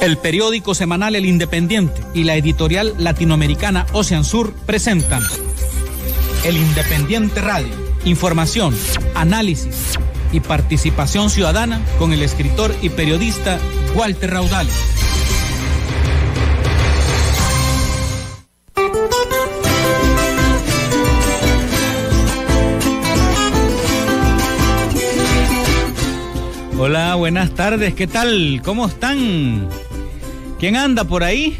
El periódico semanal El Independiente y la editorial latinoamericana Ocean Sur presentan El Independiente Radio. Información, análisis y participación ciudadana con el escritor y periodista Walter Raudal. Hola, buenas tardes, ¿qué tal? ¿Cómo están? ¿Quién anda por ahí?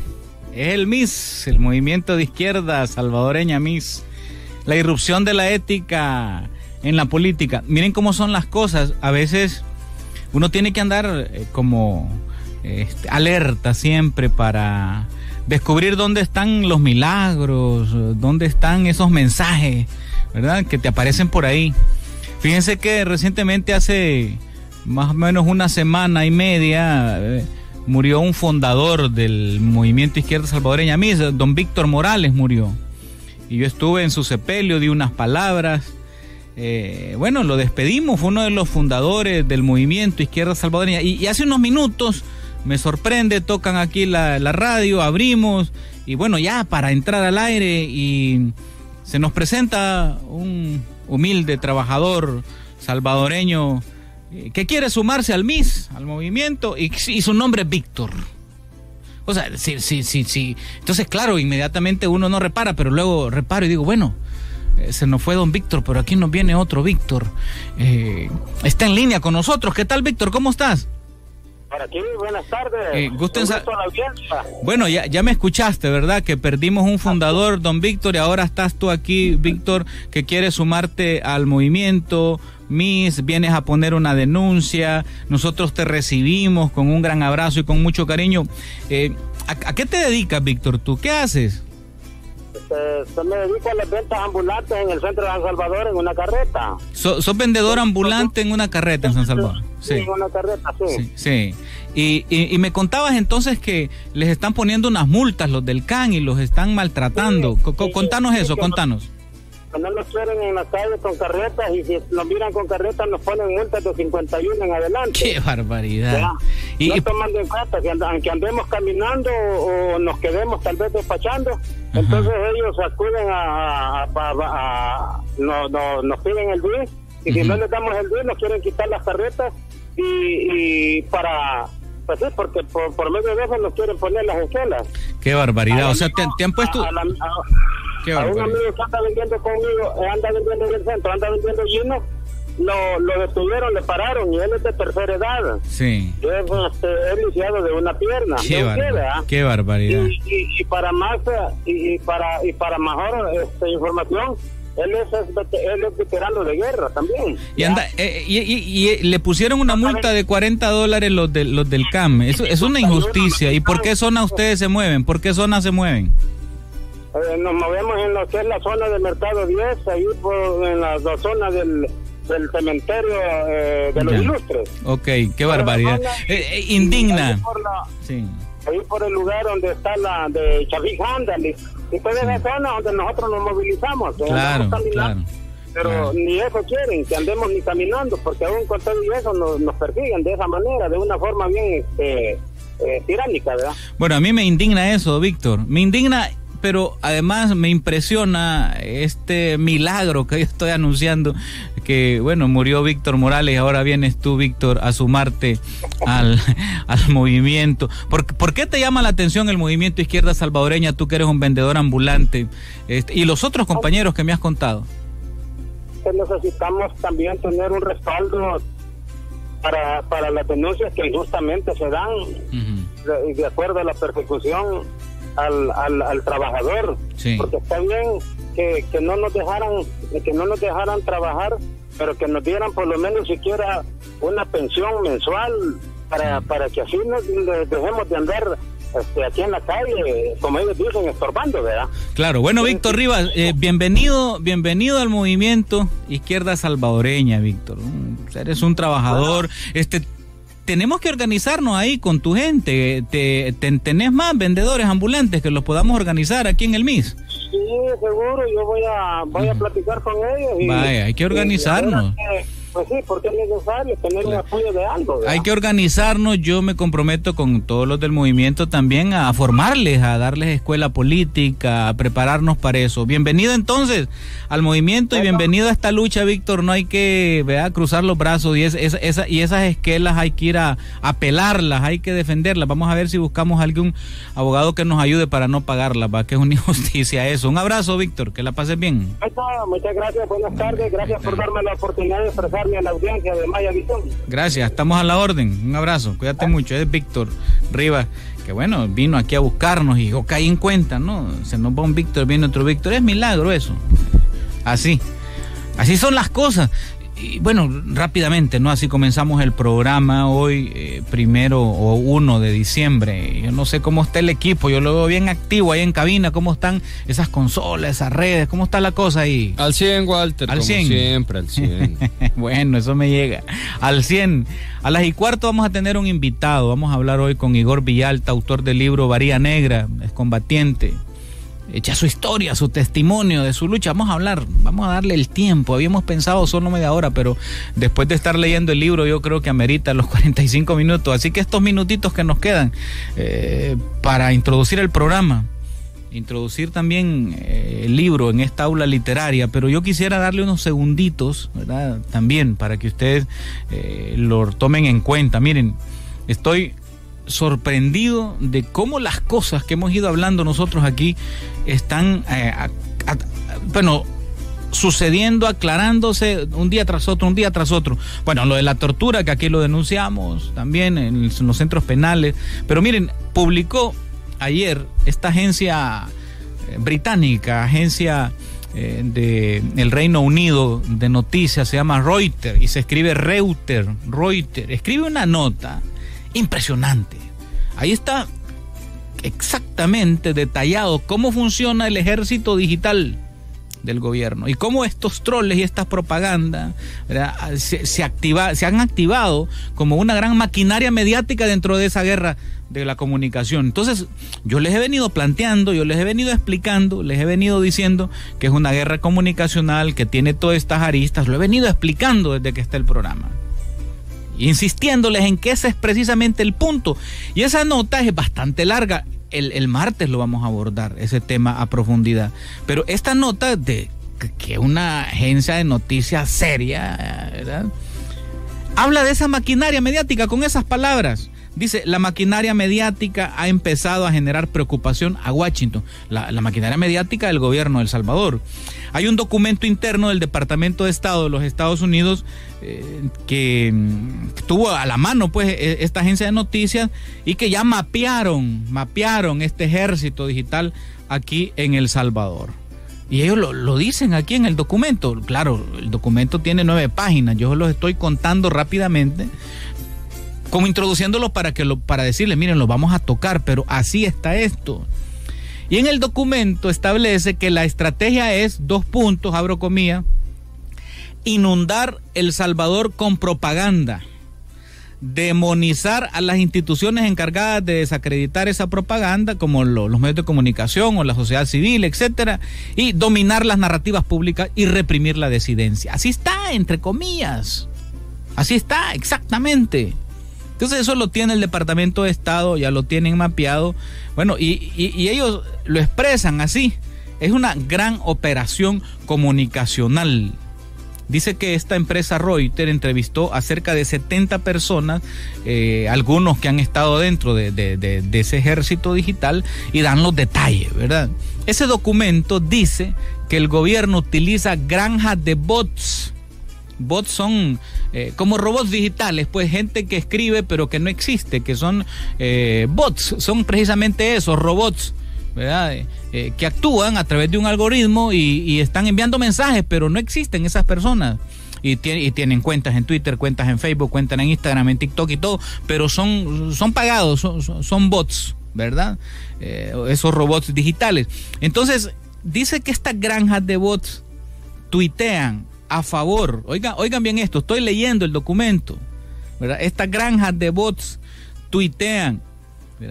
Es el MIS, el movimiento de izquierda salvadoreña MIS. La irrupción de la ética en la política. Miren cómo son las cosas. A veces uno tiene que andar eh, como este, alerta siempre para descubrir dónde están los milagros, dónde están esos mensajes, ¿verdad? Que te aparecen por ahí. Fíjense que recientemente hace más o menos una semana y media, eh, murió un fundador del movimiento izquierda salvadoreña, mí, don Víctor Morales murió. Y yo estuve en su sepelio, di unas palabras. Eh, bueno, lo despedimos, fue uno de los fundadores del movimiento izquierda salvadoreña. Y, hace unos minutos me sorprende, tocan aquí la, la radio, abrimos. Y bueno, ya para entrar al aire y se nos presenta un humilde trabajador salvadoreño eh, que quiere sumarse al MIS, al movimiento, y, su nombre es Víctor. O sea, sí, sí, sí, sí. Entonces, claro, inmediatamente uno no repara, pero luego reparo y digo, bueno, eh, se nos fue don Víctor, pero aquí nos viene otro Víctor. Eh, está en línea con nosotros. ¿Qué tal, Víctor? ¿Cómo estás? Para aquí, buenas tardes. bueno, ya, ya me escuchaste, ¿verdad? Que perdimos un fundador, don Víctor, y ahora estás tú aquí, Víctor, que quiere sumarte al movimiento, Miss, vienes a poner una denuncia, nosotros te recibimos con un gran abrazo y con mucho cariño. Eh, ¿a, qué te dedicas, Víctor? ¿Tú qué haces? Este, me dedico a las ventas ambulantes en el centro de San Salvador en una carreta. ¿Sos vendedor ambulante en una carreta en San Salvador? Sí, en una carreta, sí. Sí, Y, y, me contabas entonces que les están poniendo unas multas los del CAN y los están maltratando. contanos eso, contanos no nos quieren en la calle con carretas y si nos miran con carretas nos ponen multas de 51 en adelante. ¡Qué barbaridad! Y, no tomando en cuenta que aunque andemos caminando o nos quedemos tal vez despachando, entonces ellos acuden a, a, no, no, nos piden el BIS y si no les damos el BIS nos quieren quitar las carretas y, para pues sí, porque por, medio de eso nos quieren poner las escuelas. Qué barbaridad. o sea, te, han puesto a un amigo que anda vendiendo conmigo, eh, anda vendiendo en el centro, anda vendiendo lleno, lo, lo detuvieron, le pararon y él es de tercera edad. Sí. Es, este, es lisiado de una pierna. Qué, barbaridad. Y, para más y, para y para mejor este, información, él es, él es veterano de guerra también. Y, anda, eh, y, y, le pusieron una multa de 40 dólares los, de, los del CAM. Eso es una injusticia. ¿Y por qué zona ustedes se mueven? ¿Por qué zona se mueven? Eh, nos movemos en lo que es la zona del Mercado 10, ahí por, en la, zona del, del cementerio eh, de los ilustres. Ok, qué barbaridad. Eh, indigna. Ahí por, sí. ahí por, el lugar donde está la de Chavis Handel. Y toda esa zona donde nosotros nos movilizamos. Claro, claro. Pero ni eso quieren, que andemos ni caminando, porque aún con todo eso nos, nos persiguen de esa manera, de una forma bien este, tiránica, ¿verdad? Bueno, a mí me indigna eso, Víctor. Me indigna pero además me impresiona este milagro que yo estoy anunciando, que bueno, murió Víctor Morales y ahora vienes tú, Víctor, a sumarte al, al movimiento. ¿Por, ¿Por, qué te llama la atención el movimiento izquierda salvadoreña, tú que eres un vendedor ambulante, este, y los otros compañeros que me has contado? necesitamos también tener un respaldo para, para las denuncias que injustamente se dan, de acuerdo a la persecución al, al, al trabajador. Porque está bien que, que no nos dejaran, que no nos dejaran trabajar, pero que nos dieran por lo menos siquiera una pensión mensual para, para que así nos dejemos de andar este, aquí en la calle, como ellos dicen, estorbando, ¿verdad? Claro, bueno, Víctor Rivas, eh, bienvenido, bienvenido al movimiento Izquierda Salvadoreña, Víctor. eres un trabajador, este tenemos que organizarnos ahí con tu gente. Te, ¿Tenés más vendedores ambulantes que los podamos organizar aquí en el MIS? Sí, seguro, yo voy a, voy a platicar con ellos. Vaya, hay que organizarnos. Pues sí, porque es necesario tener un apoyo de algo. Hay que organizarnos, yo me comprometo con todos los del movimiento también a formarles, a darles escuela política, a prepararnos para eso. Bienvenido entonces al movimiento y bienvenido a esta lucha, Víctor. No hay que cruzar los brazos y, esa, y esas esquelas hay que ir a, apelarlas, hay que defenderlas. Vamos a ver si buscamos algún abogado que nos ayude para no pagarlas, va que es una injusticia eso. Un abrazo, Víctor, que la pases bien. Muchas gracias, buenas tardes, gracias por darme la oportunidad de expresar a la audiencia de Maya Visión. Gracias, estamos a la orden. Un abrazo, cuídate mucho. Es Víctor Rivas, que bueno, vino aquí a buscarnos y yo caí en cuenta, ¿no? Se nos va un Víctor, viene otro Víctor. Es milagro eso. Así. Así son las cosas y bueno, rápidamente, ¿no? Así comenzamos el programa hoy, eh, primero o uno de diciembre. Yo no sé cómo está el equipo, yo lo veo bien activo ahí en cabina, cómo están esas consolas, esas redes, cómo está la cosa ahí. Al 100, Walter, al como 100. siempre, al 100. bueno, eso me llega. Al 100. A las y cuarto vamos a tener un invitado. Vamos a hablar hoy con Igor Villalta, autor del libro Varía Negra, es combatiente echa su historia, su testimonio de su lucha. Vamos a hablar, vamos a darle el tiempo. Habíamos pensado solo media hora, pero después de estar leyendo el libro, yo creo que amerita los 45 minutos. Así que estos minutitos que nos quedan eh, para introducir el programa, introducir también eh, el libro en esta aula literaria, pero yo quisiera darle unos segunditos, ¿verdad? También para que ustedes eh, lo tomen en cuenta. Miren, estoy sorprendido de cómo las cosas que hemos ido hablando nosotros aquí están, eh, bueno, sucediendo, aclarándose un día tras otro, un día tras otro. Bueno, lo de la tortura, que aquí lo denunciamos también en, los centros penales. Pero miren, publicó ayer esta agencia eh, británica, agencia eh, de el Reino Unido de noticias, se llama Reuters y se escribe Reuter, Reuters, escribe una nota impresionante. Ahí está exactamente detallado cómo funciona el ejército digital del gobierno y cómo estos troles y estas propagandas se, se, se han activado como una gran maquinaria mediática dentro de esa guerra de la comunicación. Entonces, yo les he venido planteando, yo les he venido explicando, les he venido diciendo que es una guerra comunicacional, que tiene todas estas aristas, lo he venido explicando desde que está el programa insistiéndoles en que ese es precisamente el punto. Y esa nota es bastante larga. El, martes lo vamos a abordar, ese tema a profundidad. Pero esta nota de que una agencia de noticias seria, Habla de esa maquinaria mediática con esas palabras. Dice, la maquinaria mediática ha empezado a generar preocupación a Washington, la, maquinaria mediática del gobierno de El Salvador. Hay un documento interno del Departamento de Estado de los Estados Unidos eh, que mm, tuvo a la mano pues e, esta agencia de noticias y que ya mapearon, mapearon este ejército digital aquí en El Salvador. Y ellos lo, lo, dicen aquí en el documento. Claro, el documento tiene nueve páginas. Yo los estoy contando rápidamente como introduciéndolo para que lo, para decirle, miren, lo vamos a tocar, pero así está esto. Y en el documento establece que la estrategia es dos puntos, abro comillas, inundar El Salvador con propaganda, demonizar a las instituciones encargadas de desacreditar esa propaganda, como los medios de comunicación o la sociedad civil, etcétera, y dominar las narrativas públicas y reprimir la desidencia. Así está, entre comillas. Así está, exactamente. Entonces eso lo tiene el Departamento de Estado, ya lo tienen mapeado. Bueno, y, ellos lo expresan así. Es una gran operación comunicacional. Dice que esta empresa Reuters entrevistó a cerca de 70 personas, eh, algunos que han estado dentro de, de, ese ejército digital, y dan los detalles, ¿verdad? Ese documento dice que el gobierno utiliza granjas de bots bots son eh, como robots digitales, pues gente que escribe pero que no existe, que son eh, bots, son precisamente esos robots. ¿verdad? Eh, que actúan a través de un algoritmo y, están enviando mensajes, pero no existen esas personas. Y, tienen cuentas en Twitter, cuentas en Facebook, cuentas en Instagram, en TikTok y todo, pero son, son pagados, son, son bots, ¿verdad? esos robots digitales. Entonces, dice que estas granjas de bots tuitean a favor, oigan, oigan bien esto, estoy leyendo el documento, ¿verdad? Estas granjas de bots tuitean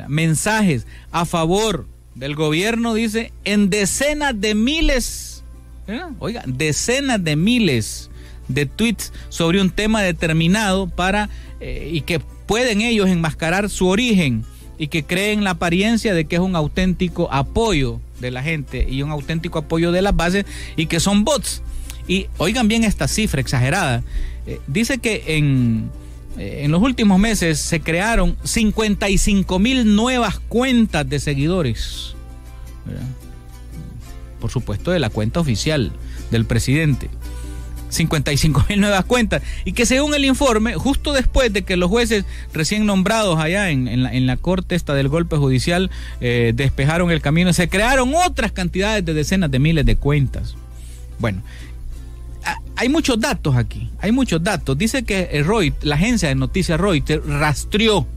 mensajes a favor del gobierno, dice, en decenas de miles, oigan, decenas de miles de tweets sobre un tema determinado para eh, y que pueden ellos enmascarar su origen y que creen la apariencia de que es un auténtico apoyo de la gente y un auténtico apoyo de las bases y que son bots. Y oigan bien esta cifra exagerada. Eh, dice que en, eh, en los últimos meses se crearon 55 mil nuevas cuentas de seguidores. Por supuesto, de la cuenta oficial del presidente. 55 mil nuevas cuentas. Y que según el informe, justo después de que los jueces recién nombrados allá en, la, corte esta del golpe judicial eh, despejaron el camino, se crearon otras cantidades de decenas de miles de cuentas. Bueno, hay muchos datos aquí, hay muchos datos. Dice que Reuters, la agencia de noticias Reuters rastreó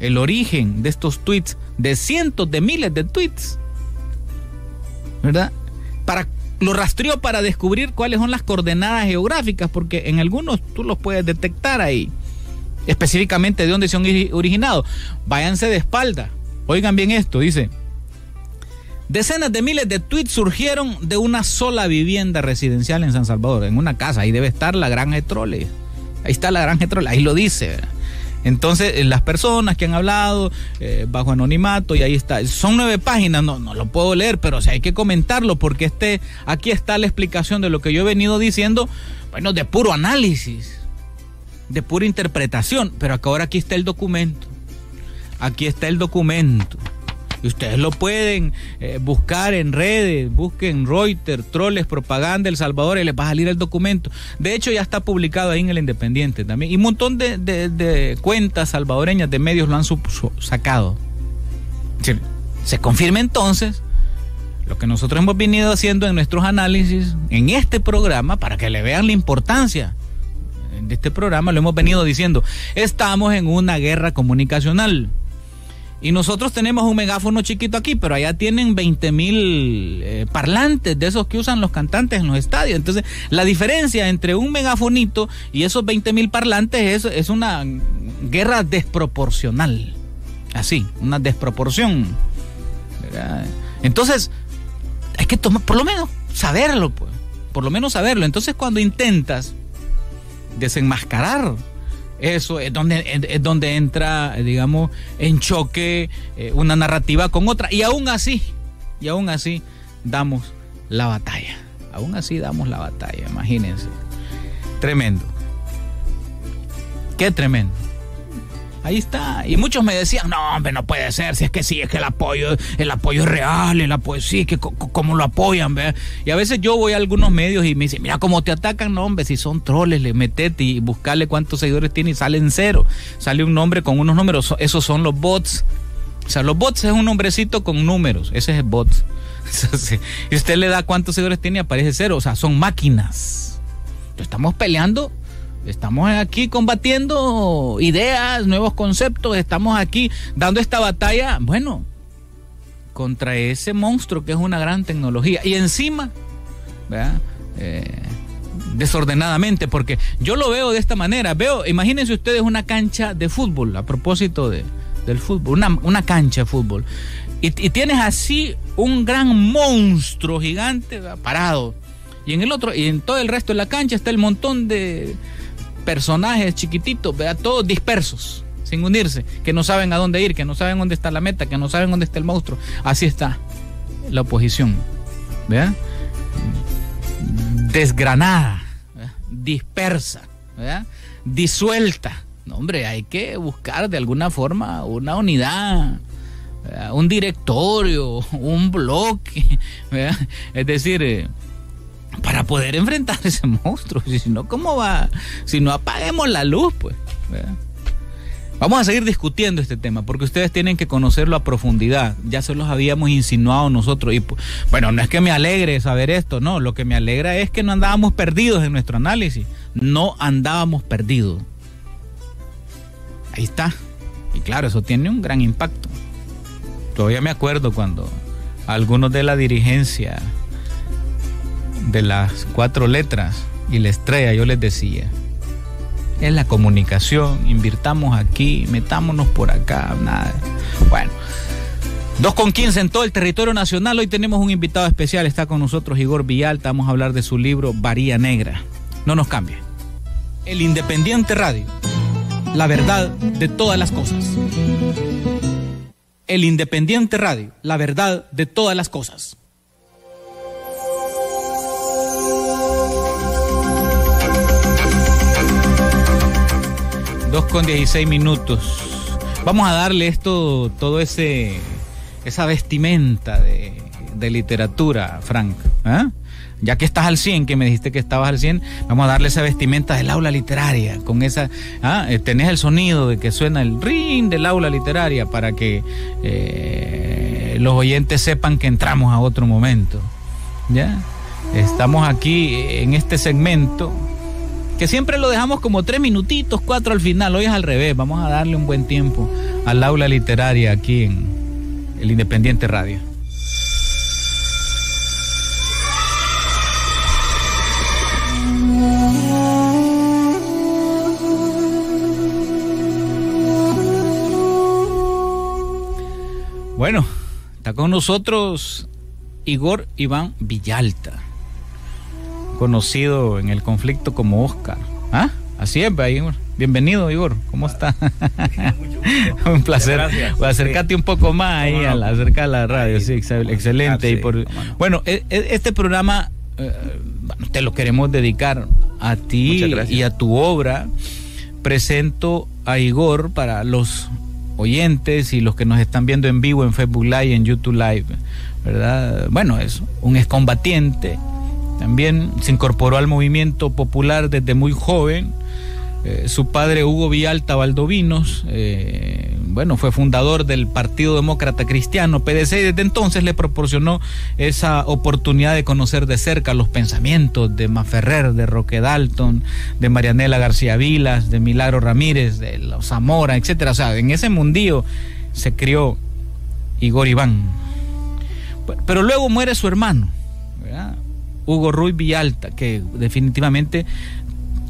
el origen de estos tweets, de cientos de miles de tweets, ¿verdad? Para lo rastreó para descubrir cuáles son las coordenadas geográficas, porque en algunos tú los puedes detectar ahí, específicamente de dónde se han originado. Váyanse de espalda. Oigan bien esto, dice. Decenas de miles de tweets surgieron de una sola vivienda residencial en San Salvador, en una casa. Ahí debe estar la Gran Trole. Ahí está la Gran Trole, ahí lo dice. Entonces, eh, las personas que han hablado eh, bajo anonimato, y ahí está, son nueve páginas, no, no lo puedo leer, pero si hay que comentarlo porque este, aquí está la explicación de lo que yo he venido diciendo, bueno, de puro análisis, de pura interpretación, pero ahora aquí está el documento, aquí está el documento. Y ustedes lo pueden eh, buscar en redes, busquen Reuters, Troles, Propaganda, El Salvador, y les va a salir el documento. De hecho, ya está publicado ahí en el Independiente también. Y un montón de, cuentas salvadoreñas de medios lo han sacado. Se confirma entonces lo que nosotros hemos venido haciendo en nuestros análisis en este programa para que le vean la importancia de este programa, lo hemos venido diciendo, estamos en una guerra comunicacional. Y nosotros tenemos un megáfono chiquito aquí, pero allá tienen 20 mil eh, parlantes de esos que usan los cantantes en los estadios. Entonces, la diferencia entre un megafonito y esos 20 mil parlantes es, es una guerra desproporcional. Así, una desproporción. Entonces, hay que tomar, por lo menos, saberlo, pues. Por lo menos saberlo. Entonces, cuando intentas desenmascarar eso es donde, es donde entra, digamos, en choque eh, una narrativa con otra. Y aún así, y aún así, damos la batalla. Aún así damos la batalla, imagínense. Tremendo. Qué tremendo. Ahí está. Y muchos me decían, no, hombre, no puede ser. Si es que sí, es que el apoyo, el apoyo es real, el apoyo, sí, que como lo apoyan, ¿ve? Y a veces yo voy a algunos medios y me dicen, mira cómo te atacan, no, hombre, si son troles, le metete y buscarle cuántos seguidores tiene y salen cero. Sale un nombre con unos números. Esos son los bots. O sea, los bots es un nombrecito con números. Ese es el bot. y usted le da cuántos seguidores tiene y aparece cero. O sea, son máquinas. Estamos peleando Estamos aquí combatiendo ideas, nuevos conceptos, estamos aquí dando esta batalla, bueno, contra ese monstruo que es una gran tecnología. Y encima, eh, desordenadamente, porque yo lo veo de esta manera. Veo, imagínense ustedes una cancha de fútbol, a propósito de, del fútbol, una, una cancha de fútbol. Y, tienes así un gran monstruo gigante parado. Y en el otro, y en todo el resto de la cancha está el montón de, personajes chiquititos, vea, todos dispersos, sin unirse, que no saben a dónde ir, que no saben dónde está la meta, que no saben dónde está el monstruo. Así está la oposición, vea, desgranada, dispersa, disuelta. No, hombre, hay que buscar de alguna forma una unidad, un directorio, un bloque, es decir, eh, para poder enfrentar ese monstruo. Si no, ¿cómo va? Si no apaguemos la luz, pues. Vamos a seguir discutiendo este tema porque ustedes tienen que conocerlo a profundidad. Ya se los habíamos insinuado nosotros. Y pues, bueno, no es que me alegre saber esto, no. Lo que me alegra es que no andábamos perdidos en nuestro análisis. No andábamos perdidos. Ahí está. Y claro, eso tiene un gran impacto. Todavía me acuerdo cuando algunos de la dirigencia de las cuatro letras y la estrella, yo les decía, es la comunicación, invirtamos aquí, metámonos por acá, nada. Bueno, 2 con 15 en todo el territorio nacional, hoy tenemos un invitado especial, está con nosotros Igor Villalta, vamos a hablar de su libro Varía Negra. no nos cambie. El Independiente Radio, la verdad de todas las cosas. El Independiente Radio, la verdad de todas las cosas. Dos con dieciséis minutos. Vamos a darle esto, todo ese, esa vestimenta de, de literatura, Frank. ¿eh? Ya que estás al 100, que me dijiste que estabas al 100, vamos a darle esa vestimenta del aula literaria, con esa, ¿ah? Eh, tenés el sonido de que suena el ring del aula literaria para que eh, los oyentes sepan que entramos a otro momento. ¿Ya? Estamos aquí en este segmento que siempre lo dejamos como tres minutitos, cuatro al final. Hoy es al revés. Vamos a darle un buen tiempo al aula literaria aquí en el Independiente Radio. Bueno, está con nosotros Igor Iván Villalta, conocido en el conflicto como Oscar. ¿Ah? Así es, Igor. Bienvenido, Igor. ¿Cómo está? un placer. Acércate un poco más ahí, a la, acerca a la radio. Sí, excelente. y por, bueno, e, e, este programa eh, te lo queremos dedicar a ti y a tu obra. Presento a Igor para los oyentes y los que nos están viendo en vivo en Facebook Live y en YouTube Live, ¿verdad? Bueno, es un excombatiente, también se incorporó al movimiento popular desde muy joven, eh, su padre Hugo Villalta Valdovinos, eh, bueno, fue fundador del Partido Demócrata Cristiano, PDC, y desde entonces le proporcionó esa oportunidad de conocer de cerca los pensamientos de Maferrer, de Roque Dalton, de Marianela García Vilas, de Milagro Ramírez, de los Zamora, etcétera. O sea, en ese mundío se crió Igor Iván. Pero luego muere su hermano, Hugo Ruiz Villalta, que definitivamente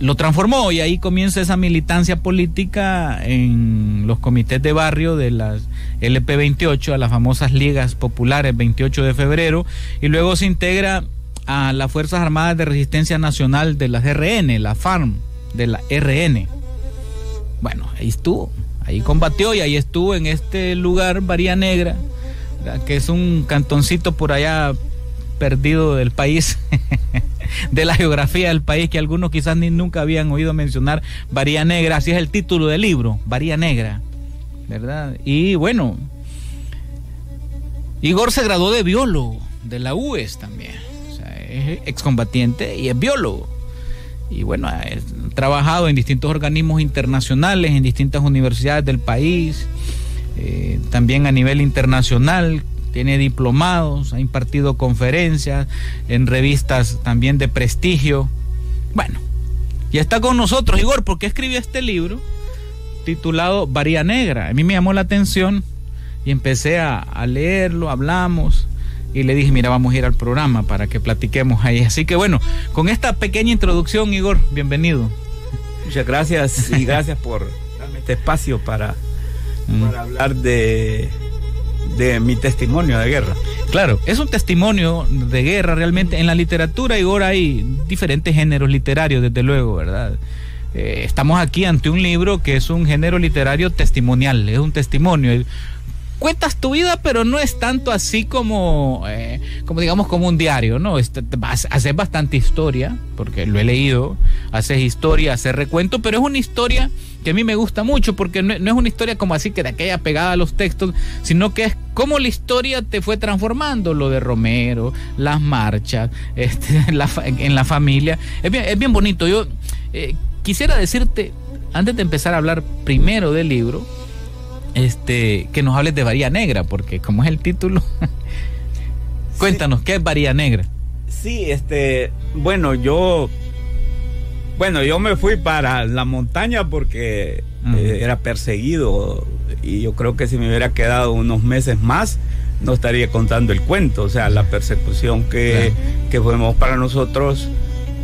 lo transformó y ahí comienza esa militancia política en los comités de barrio de las LP28, a las famosas ligas populares 28 de febrero, y luego se integra a las Fuerzas Armadas de Resistencia Nacional de las RN, la FARM de la RN. Bueno, ahí estuvo, ahí combatió y ahí estuvo en este lugar, Varía Negra, que es un cantoncito por allá perdido del país. de la geografía del país que algunos quizás ni nunca habían oído mencionar, Varía Negra, así es el título del libro, Varía Negra, ¿verdad? Y bueno, Igor se graduó de biólogo, de la UES también, o sea, es excombatiente y es biólogo. Y bueno, ha trabajado en distintos organismos internacionales, en distintas universidades del país, eh, también a nivel internacional, tiene diplomados, ha impartido conferencias en revistas también de prestigio. Bueno, y está con nosotros, Igor, ¿por qué escribió este libro titulado Varía Negra? A mí me llamó la atención y empecé a, leerlo, hablamos y le dije, mira, vamos a ir al programa para que platiquemos ahí. Así que bueno, con esta pequeña introducción, Igor, bienvenido. Muchas gracias y gracias por darme este espacio para, para hablar de de mi testimonio de guerra. Claro, es un testimonio de guerra realmente. En la literatura, y ahora hay diferentes géneros literarios, desde luego, ¿verdad? Eh, estamos aquí ante un libro que es un género literario testimonial, es un testimonio. Cuentas tu vida, pero no es tanto así como, eh, como digamos, como un diario, ¿no? Este, haces bastante historia, porque lo he leído, haces historia, haces recuento, pero es una historia que a mí me gusta mucho porque no, es una historia como así que de aquella pegada a los textos, sino que es cómo la historia te fue transformando, lo de Romero, las marchas, este, en, la, familia. Es bien, es bien bonito. Yo eh, quisiera decirte, antes de empezar a hablar primero del libro, este, que nos hables de Varía Negra, porque como es el título, cuéntanos, ¿qué es Varía Negra? Sí, este, bueno, yo bueno, yo me fui para la montaña porque eh, era perseguido y yo creo que si me hubiera quedado unos meses más no estaría contando el cuento. O sea, la persecución que, fuimos para nosotros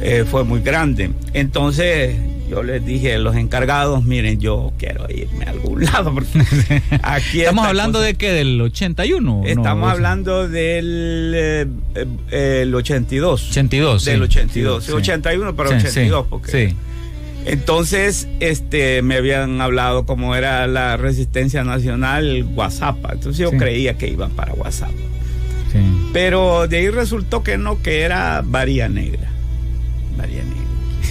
eh, fue muy grande. Entonces yo les dije a los encargados, miren, yo quiero irme a algún lado. Porque aquí ¿Estamos hablando de qué? ¿Del 81? Estamos hablando del eh, eh, el 82. 82. Del 82. 81 para 82. Porque, sí. Entonces, este, me habían hablado como era la resistencia nacional, WhatsApp. Entonces yo creía que iba para WhatsApp. Pero de ahí resultó que no, que era varía negra. Varía negra.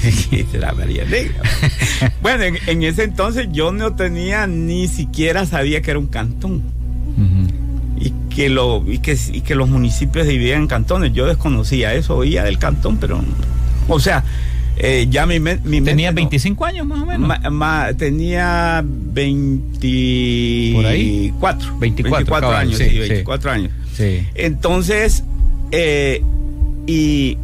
era varía negra. bueno, en, ese entonces yo no tenía ni siquiera sabía que era un cantón. Y que, lo, y que, y que los municipios dividían en cantones. Yo desconocía eso, oía del cantón, pero. O sea, eh, ya mi, mi ¿Tenía 25 años más o menos? tenía 24. 24, años, sí, 24 años. Entonces, eh, y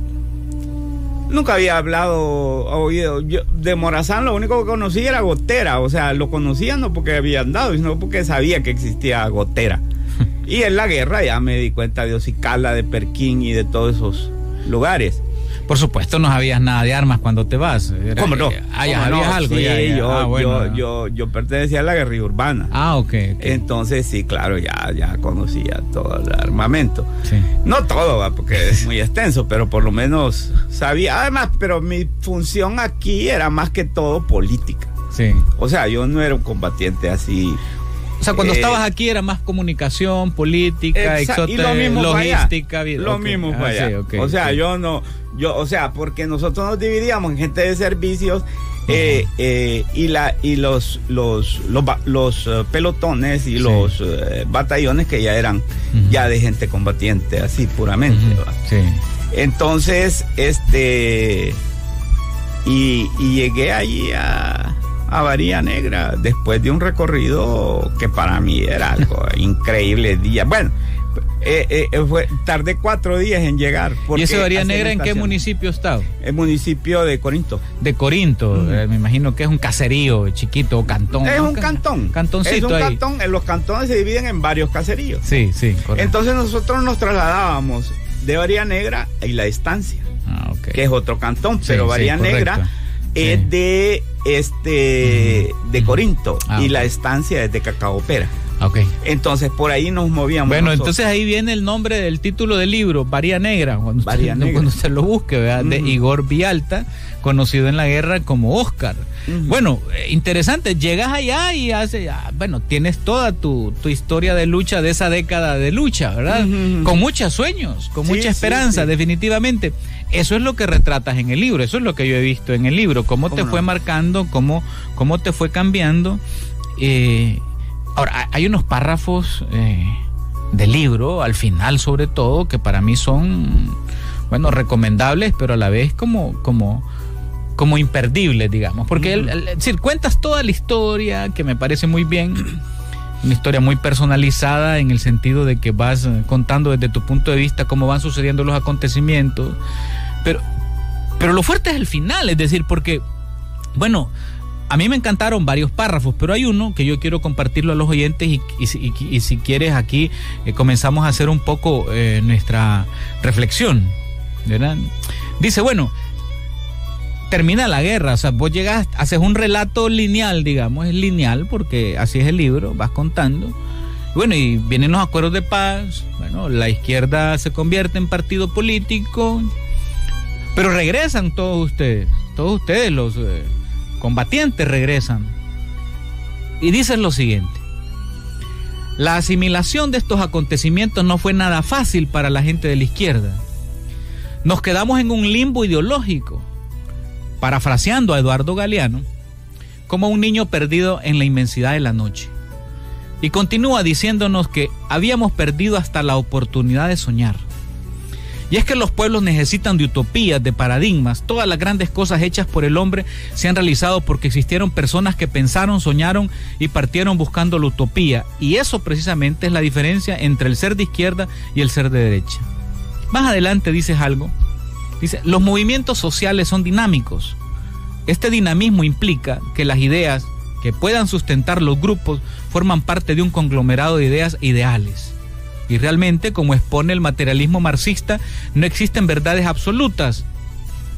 nunca había hablado, oído. Yo, de Morazán lo único que conocía era Gotera. O sea, lo conocía no porque había andado, sino porque sabía que existía Gotera. y en la guerra ya me di cuenta de Ocicala, de Perquín y de todos esos lugares. Por supuesto, no habías nada de armas cuando te vas. ¿Cómo no? Ah, ya algo. Sí, Yo, ah, yo, yo, pertenecía a la guerrilla urbana. Ah, ok. Entonces, sí, claro, ya, ya conocía todo el armamento. Sí. No todo, porque es muy extenso, pero por lo menos sabía. Además, pero mi función aquí era más que todo política. Sí. O sea, yo no era un combatiente así. O sea, cuando eh, estabas aquí era más comunicación, política, y lo mismo logística. Lo mismo ah, allá. o sea, yo no, yo, o sea, porque nosotros nos dividíamos en gente de servicios eh, eh, y la y los los los, pelotones y los batallones que ya eran ya de gente combatiente así puramente sí. entonces este y, llegué allí a a Varía Negra después de un recorrido que para mí era algo increíble día bueno eh, eh, eh, fue, tardé cuatro días en llegar. ¿Y ese Varía Negra en qué municipio está? El municipio de Corinto. De Corinto, me imagino que es un caserío chiquito, cantón. Es un cantón. Cantoncito. Es un cantón, los cantones se dividen en varios caseríos. Sí, sí. Entonces nosotros nos trasladábamos de Varía Negra y la estancia, ah, que es otro cantón, pero Varía Negra es de este de Corinto ah, y la estancia es de Cacaopera. Okay. Entonces por ahí nos movíamos. Bueno, entonces ahí viene el nombre del título del libro, Varía Negra, cuando, usted, cuando se lo busque, de Igor Vialta, conocido en la guerra como Oscar. Bueno, eh, interesante, llegas allá y hace, ah, bueno, tienes toda tu, historia de lucha de esa década de lucha, ¿verdad? Con muchos sueños, con mucha esperanza, definitivamente. Eso es lo que retratas en el libro, eso es lo que yo he visto en el libro, cómo, te fue marcando, cómo, cómo te fue cambiando. Eh, Ahora, hay unos párrafos eh, del libro, al final sobre todo, que para mí son, bueno, recomendables, pero a la vez como, como, como imperdibles, digamos. Porque, decir, cuentas toda la historia, que me parece muy bien, una historia muy personalizada en el sentido de que vas contando desde tu punto de vista cómo van sucediendo los acontecimientos, pero, pero lo fuerte es el final, es decir, porque, bueno, a mí me encantaron varios párrafos, pero hay uno que yo quiero compartirlo a los oyentes y, si quieres aquí eh, comenzamos a hacer un poco eh, nuestra reflexión. Dice, bueno, termina la guerra, o sea, vos llegas, haces un relato lineal, digamos, es lineal porque así es el libro, vas contando. Bueno, y vienen los acuerdos de paz, bueno, la izquierda se convierte en partido político, pero regresan todos ustedes, todos ustedes los... Eh, combatientes regresan. Y dicen lo siguiente. La asimilación de estos acontecimientos no fue nada fácil para la gente de la izquierda. Nos quedamos en un limbo ideológico, parafraseando a Eduardo Galeano, como un niño perdido en la inmensidad de la noche. Y continúa diciéndonos que habíamos perdido hasta la oportunidad de soñar. Y es que los pueblos necesitan de utopías, de paradigmas. Todas las grandes cosas hechas por el hombre se han realizado porque existieron personas que pensaron, soñaron y partieron buscando la utopía. Y eso precisamente es la diferencia entre el ser de izquierda y el ser de derecha. Más adelante dices algo. Dice, los movimientos sociales son dinámicos. Este dinamismo implica que las ideas que puedan sustentar los grupos forman parte de un conglomerado de ideas ideales. Y realmente, como expone el materialismo marxista, no existen verdades absolutas.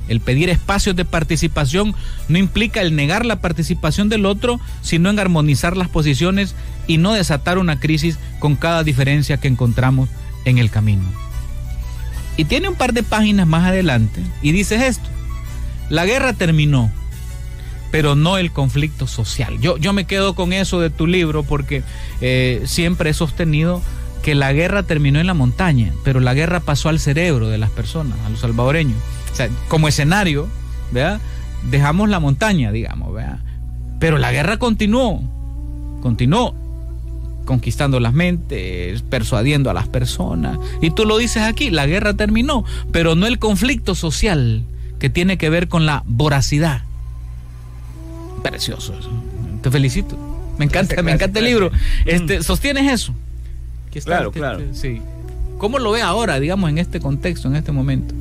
El pedir espacios de participación no implica el negar la participación del otro, sino en armonizar las posiciones y no desatar una crisis con cada diferencia que encontramos en el camino. Y tiene un par de páginas más adelante y dice esto. La guerra terminó, pero no el conflicto social. Yo, yo me quedo con eso de tu libro porque eh, siempre he sostenido que la guerra terminó en la montaña, pero la guerra pasó al cerebro de las personas, a los salvadoreños. O sea, como escenario, ¿verdad? Dejamos la montaña, digamos, ¿verdad? Pero la guerra continuó, continuó conquistando las mentes, persuadiendo a las personas. Y tú lo dices aquí, la guerra terminó, pero no el conflicto social que tiene que ver con la voracidad. Precioso Te felicito. Me encanta, me encanta el libro. Este, ¿Sostienes eso? claro, claro. sí. ¿Cómo lo ve ahora, digamos, en este contexto, en este momento?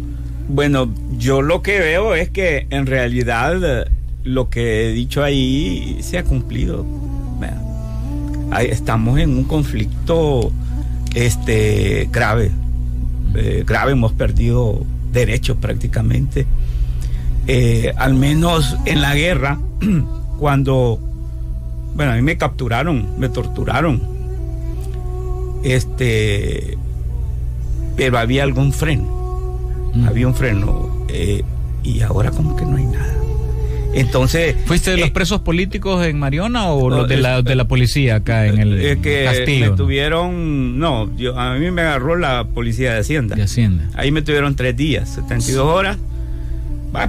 Bueno, yo lo que veo es que en realidad lo que he dicho ahí se ha cumplido. Estamos en un conflicto este, grave. Eh, grave, hemos perdido derechos prácticamente. Eh, al menos en la guerra, cuando, bueno, a mí me capturaron, me torturaron este, pero había algún freno, mm. había un freno, eh, y ahora como que no hay nada. Entonces. ¿Fuiste de los eh, presos políticos en Mariona o los de la, de la policía acá en el eh, que castillo? Me tuvieron. No, yo, a mí me agarró la policía de Hacienda. De Hacienda. Ahí me tuvieron tres días, 72 horas.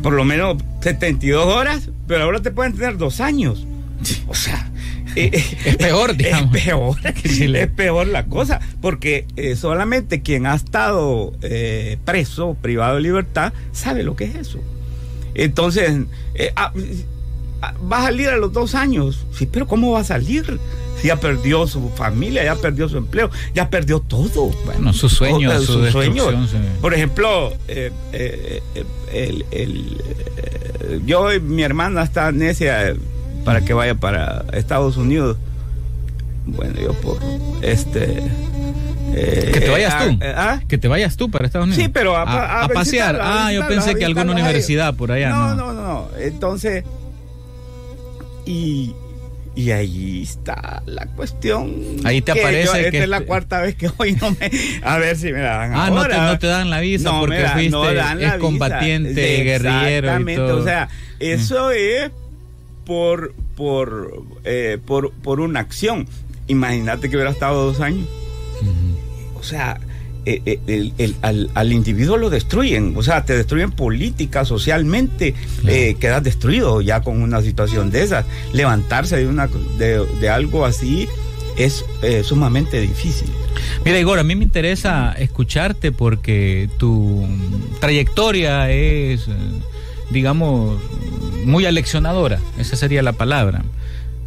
por lo menos 72 horas, pero ahora te pueden tener dos años. O sea, es peor, digamos. Es peor, es peor la cosa, porque eh, solamente quien ha estado eh, preso, privado de libertad, sabe lo que es eso. Entonces, eh, ah, va a salir a los dos años. Sí, pero ¿cómo va a salir? Si ya perdió su familia, ya perdió su empleo, ya perdió todo. Bueno, su sueño, su, sueño. Por ejemplo, yo y mi hermana está necia para que vaya para Estados Unidos. Bueno, yo por este... Eh, que te vayas tú. Eh, ¿ah? Que te vayas tú para Estados Unidos. Sí, pero a, pasear. ah, yo pensé que alguna universidad por allá. No, no, no, no. Entonces, y, y ahí está la cuestión. Ahí te aparece que. Esta es la cuarta vez que hoy no me. A ver si me la dan. Ah, No, te, no te dan la visa porque fuiste no es combatiente, guerrillero. Exactamente. O sea, eso mm. es por, por, eh, por, por una acción. Imagínate que hubiera estado dos años. O sea, eh, eh, el, al, individuo lo destruyen, o sea, te destruyen política, socialmente, quedas destruido ya con una situación de esas. Levantarse de, una, de, de algo así es sumamente difícil. Mira, Igor, a mí me interesa escucharte porque tu trayectoria es, digamos, muy aleccionadora, esa sería la palabra.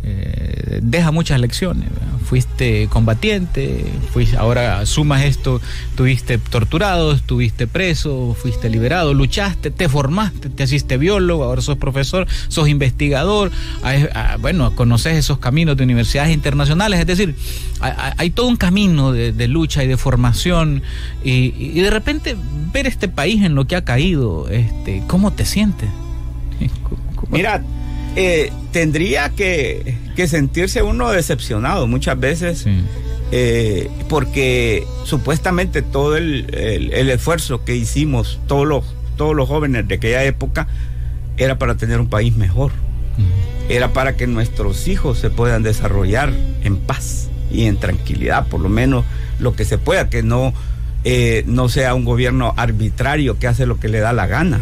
Eh, deja muchas lecciones. Fuiste combatiente, fuiste, ahora sumas esto, tuviste torturado, estuviste preso, fuiste liberado, luchaste, te formaste, te hiciste biólogo, ahora sos profesor, sos investigador, bueno, conoces esos caminos de universidades internacionales, es decir, hay, todo un camino de, lucha y de formación y, y, de repente ver este país en lo que ha caído, este, ¿cómo te sientes? Mira, eh, tendría que, sentirse uno decepcionado muchas veces. Eh, porque supuestamente todo el, esfuerzo que hicimos, todos los, todos los jóvenes de aquella época, era para tener un país mejor. Era para que nuestros hijos se puedan desarrollar en paz y en tranquilidad, por lo menos lo que se pueda, que no, eh, no sea un gobierno arbitrario que hace lo que le da la gana,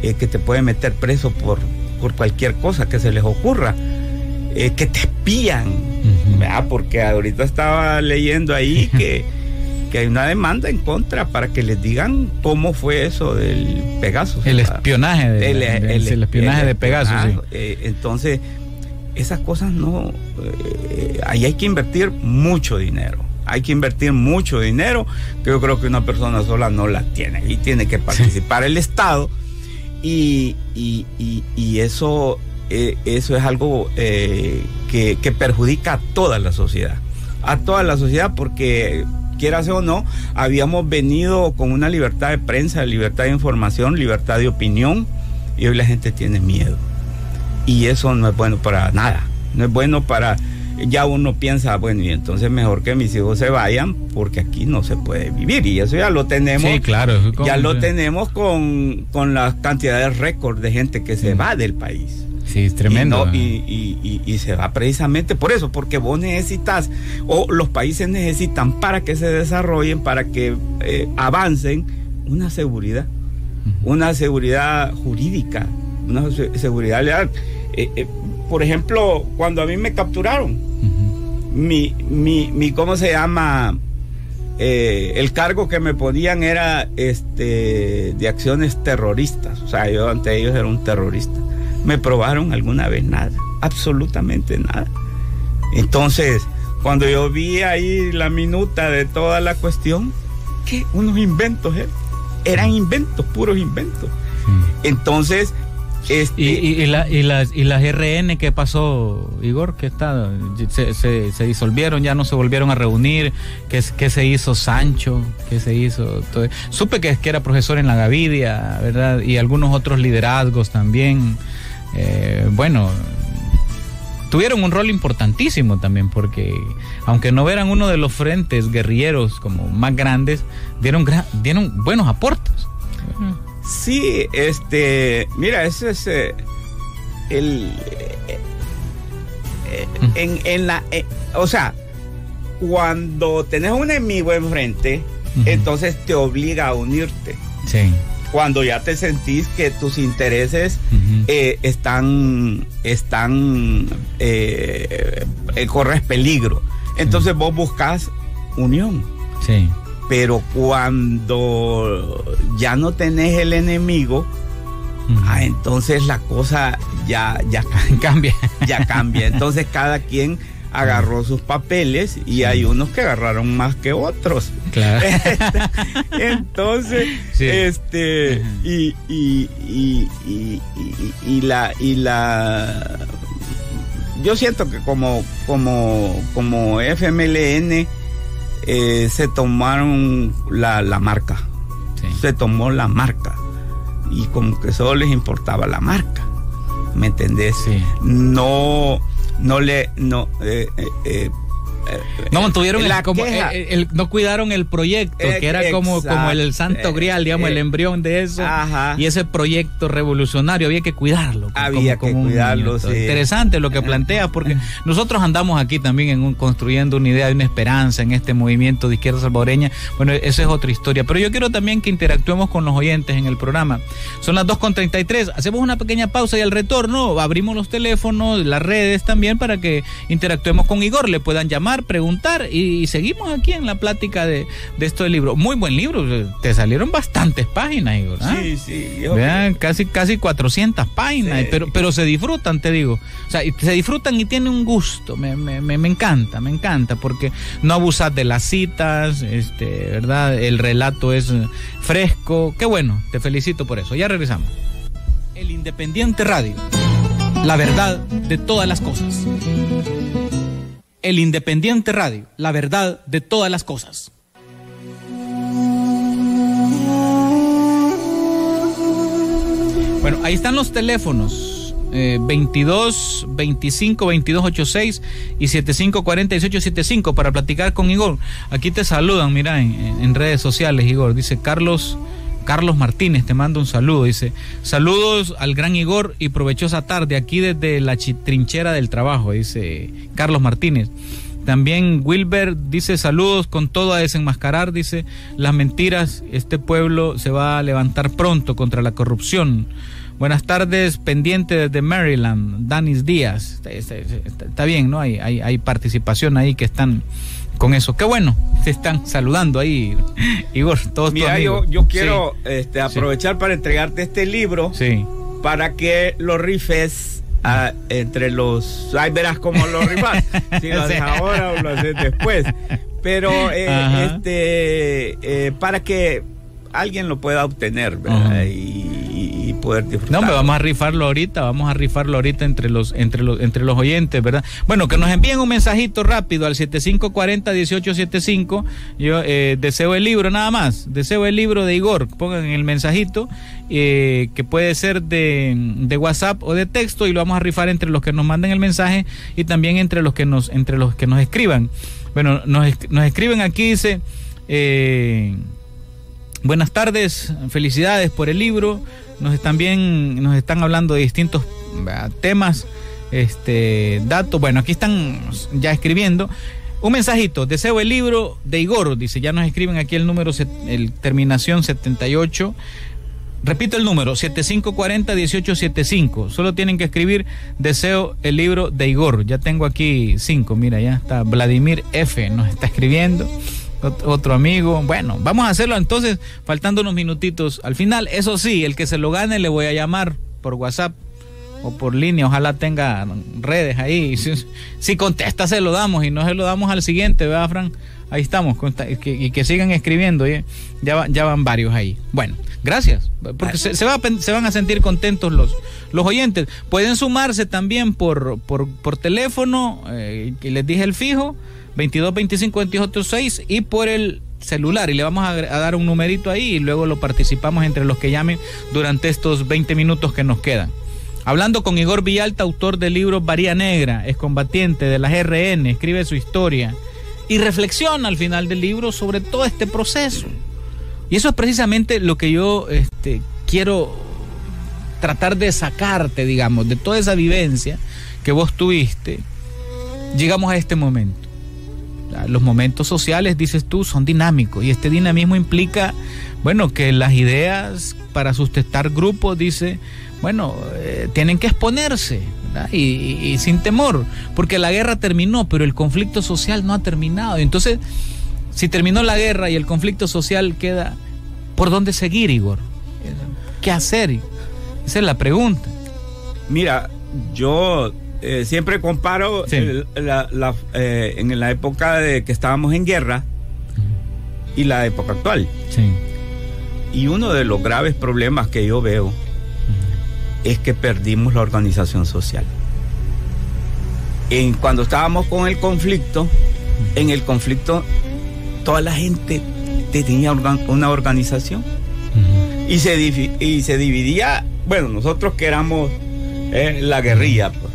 que te puede meter preso por, por cualquier cosa que se les ocurra, eh, que te espían, porque ahorita estaba leyendo ahí que, que, hay una demanda en contra para que les digan cómo fue eso del Pegasus. El espionaje de, el, espionaje de Pegasus. Eh, entonces, esas cosas no, eh, ahí hay que invertir mucho dinero hay que invertir mucho dinero, que yo creo que una persona sola no la tiene. Y tiene que participar el Estado y, eso, eh, eso es algo eh, que, perjudica a toda la sociedad. A toda la sociedad porque quiera o no, habíamos venido con una libertad de prensa, libertad de información, libertad de opinión, y hoy la gente tiene miedo. Y eso no es bueno para nada, no es bueno para ya uno piensa, bueno, y entonces mejor que mis hijos se vayan porque aquí no se puede vivir. Y eso ya lo tenemos. Sí, claro. Ya lo tenemos con, con las cantidades récord de gente que se va del país. Sí, es tremendo. Y, se va precisamente por eso, porque vos necesitas, o los países necesitan para que se desarrollen, para que eh, avancen, una seguridad, una seguridad jurídica, una seguridad legal. Eh, eh, por ejemplo, cuando a mí me capturaron, mi, mi, mi, ¿cómo se llama? el cargo que me ponían era este de acciones terroristas. O sea, yo ante ellos era un terrorista me probaron alguna vez nada, absolutamente nada. Entonces, cuando yo vi ahí la minuta de toda la cuestión, que unos inventos eh, eran inventos, puros inventos. Entonces, este... ¿Y, la, y, las, y las RN qué pasó, Igor? ¿Qué está? Se, se, disolvieron, ya no se volvieron a reunir. ¿Qué, qué se hizo Sancho? ¿Qué se hizo? Supe que, que era profesor en la Gavidia, ¿verdad? Y algunos otros liderazgos también. Eh, bueno, tuvieron un rol importantísimo también porque aunque no eran uno de los frentes guerrilleros como más grandes, dieron, dieron buenos aportes. Sí, este, mira, ese es eh, el... Eh, en, en, la... o sea, cuando tenés un enemigo enfrente, entonces te obliga a unirte. Sí cuando ya te sentís que tus intereses eh, están, están, eh, eh, corres peligro. Entonces vos buscas unión. Sí. Pero cuando ya no tenés el enemigo, ah, entonces la cosa ya, ya cambia. Ya cambia. Entonces cada quien agarró sus papeles y hay unos que agarraron más que otros. Claro. Entonces, este, y, y, y, y, la, y la, yo siento que como, como, como FMLN eh, se tomaron la, la marca. Se tomó la marca. Y como que solo les importaba la marca. ¿Me entendés? No no le no eh, eh, eh no mantuvieron el, como, eh, no cuidaron el proyecto, que era como, como el santo grial, digamos, el embrión de eso. Y ese proyecto revolucionario había que cuidarlo. Había que cuidarlo, Interesante lo que plantea, porque nosotros andamos aquí también en construyendo una idea de una esperanza en este movimiento de izquierda salvadoreña. Bueno, esa es otra historia. Pero yo quiero también que interactuemos con los oyentes en el programa. Son las 2.33. Hacemos una pequeña pausa y al retorno abrimos los teléfonos, las redes también para que interactuemos con Igor. Le puedan llamar preguntar y, seguimos aquí en la plática de, esto del libro. Muy buen libro, te salieron bastantes páginas, Igor. ¿ah? Sí, sí. Vean, casi, casi 400 páginas, pero, pero se disfrutan, te digo. O sea, se disfrutan y tienen un gusto, me, me, encanta, me encanta, porque no abusas de las citas, este, ¿verdad? El relato es fresco, qué bueno, te felicito por eso. Ya regresamos. El Independiente Radio, la verdad de todas las cosas. El Independiente Radio, la verdad de todas las cosas. Bueno, ahí están los teléfonos. 22 25 22 86 y 75 48 75 para platicar con Igor. Aquí te saludan, mira, en redes sociales, Igor. Dice Carlos Carlos Martínez te manda un saludo. Dice, saludos al gran Igor y provechosa tarde aquí desde la trinchera del trabajo, dice Carlos Martínez. También Wilber dice saludos con todo a desenmascarar, dice las mentiras, este pueblo se va a levantar pronto contra la corrupción. Buenas tardes, pendiente desde Maryland, Danis Díaz. Está, bien, ¿no? Hay, hay, hay participación ahí que están con eso. Qué bueno, se están saludando ahí, Igor, todos Mira, yo, yo, quiero este, aprovechar para entregarte este libro sí. para que lo rifes entre los... Ahí verás cómo lo rifas, si lo haces ahora o lo haces después. Pero eh, este eh, para que alguien lo pueda obtener, ¿verdad? y, poder disfrutar. No, me vamos a rifarlo ahorita, vamos a rifarlo ahorita entre los, entre los, entre los oyentes, ¿verdad? Bueno, que nos envíen un mensajito rápido al 7540-1875. Yo eh, deseo el libro nada más, deseo el libro de Igor, pongan el mensajito, eh, que puede ser de, de, WhatsApp o de texto, y lo vamos a rifar entre los que nos manden el mensaje y también entre los que nos, entre los que nos escriban. Bueno, nos, nos escriben aquí, dice... Eh, buenas tardes, felicidades por el libro. Nos están bien, nos están hablando de distintos temas, este, datos. Bueno, aquí están ya escribiendo. Un mensajito, deseo el libro de Igor, dice, ya nos escriben aquí el número, el terminación 78. Repito el número, 7540-1875. Solo tienen que escribir deseo el libro de Igor. Ya tengo aquí cinco, mira, ya está Vladimir F. nos está escribiendo otro amigo. Bueno, vamos a hacerlo entonces, faltando unos minutitos al final. Eso sí, el que se lo gane le voy a llamar por WhatsApp o por línea. Ojalá tenga redes ahí. Si, contesta, se lo damos y no se lo damos al siguiente, ¿verdad, Fran? Ahí estamos. Y que sigan escribiendo. Ya, ya van varios ahí. Bueno, gracias. Porque se, se, van a sentir contentos los, los oyentes. Pueden sumarse también por, por, por teléfono, eh, les dije el fijo 22 25 28 6 y por el celular y le vamos a, dar un numerito ahí y luego lo participamos entre los que llamen durante estos 20 minutos que nos quedan. Hablando con Igor Villalta, autor del libro Varía Negra, es combatiente de las RN, escribe su historia y reflexiona al final del libro sobre todo este proceso. Y eso es precisamente lo que yo este, quiero tratar de sacarte, digamos, de toda esa vivencia que vos tuviste. Llegamos a este momento. Los momentos sociales, dices tú, son dinámicos y este dinamismo implica, bueno, que las ideas para sustentar grupos, dice, bueno, eh, tienen que exponerse y, sin temor, porque la guerra terminó, pero el conflicto social no ha terminado. Entonces, si terminó la guerra y el conflicto social queda, ¿por dónde seguir, Igor? ¿Qué hacer? Esa es la pregunta. Mira, yo eh, siempre comparo la, eh, en la época de que estábamos en guerra y la época actual. Y uno de los graves problemas que yo veo es que perdimos la organización social. En, cuando estábamos con el conflicto, en el conflicto toda la gente tenía una organización. Y, se, y se dividía, bueno, nosotros que éramos eh, la guerrilla, pues,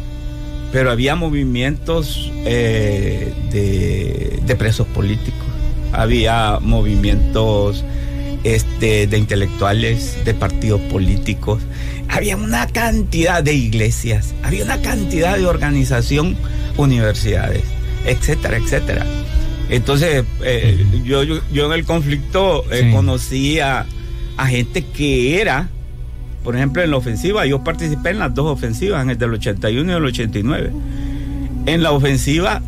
pero había movimientos eh, de, presos políticos, había movimientos este, de intelectuales, de partidos políticos, había una cantidad de iglesias, había una cantidad de organización, universidades, etcétera, etcétera. Entonces, eh, yo, yo, en el conflicto eh, conocí a, a gente que era por ejemplo, en la ofensiva, yo participé en las dos ofensivas, en el del 81 y el 89. En la ofensiva,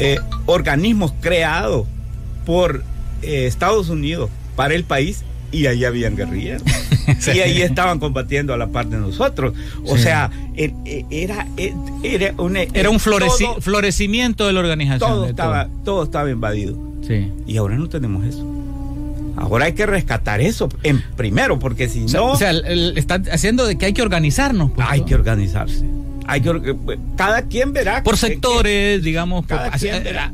eh, organismos creados por eh, Estados Unidos para el país y ahí habían guerrilleros. Y ahí estaban combatiendo a la par de nosotros. O sea, e, era, er, era, un, era un florecimiento de la organización. Todo, estaba, todo estaba invadido. Sí. Y ahora no tenemos eso. Ahora hay que rescatar eso en primero, porque si no. O sea, está haciendo de que hay que organizarnos. Pues, hay que organizarse hay que cada quien verá por sectores digamos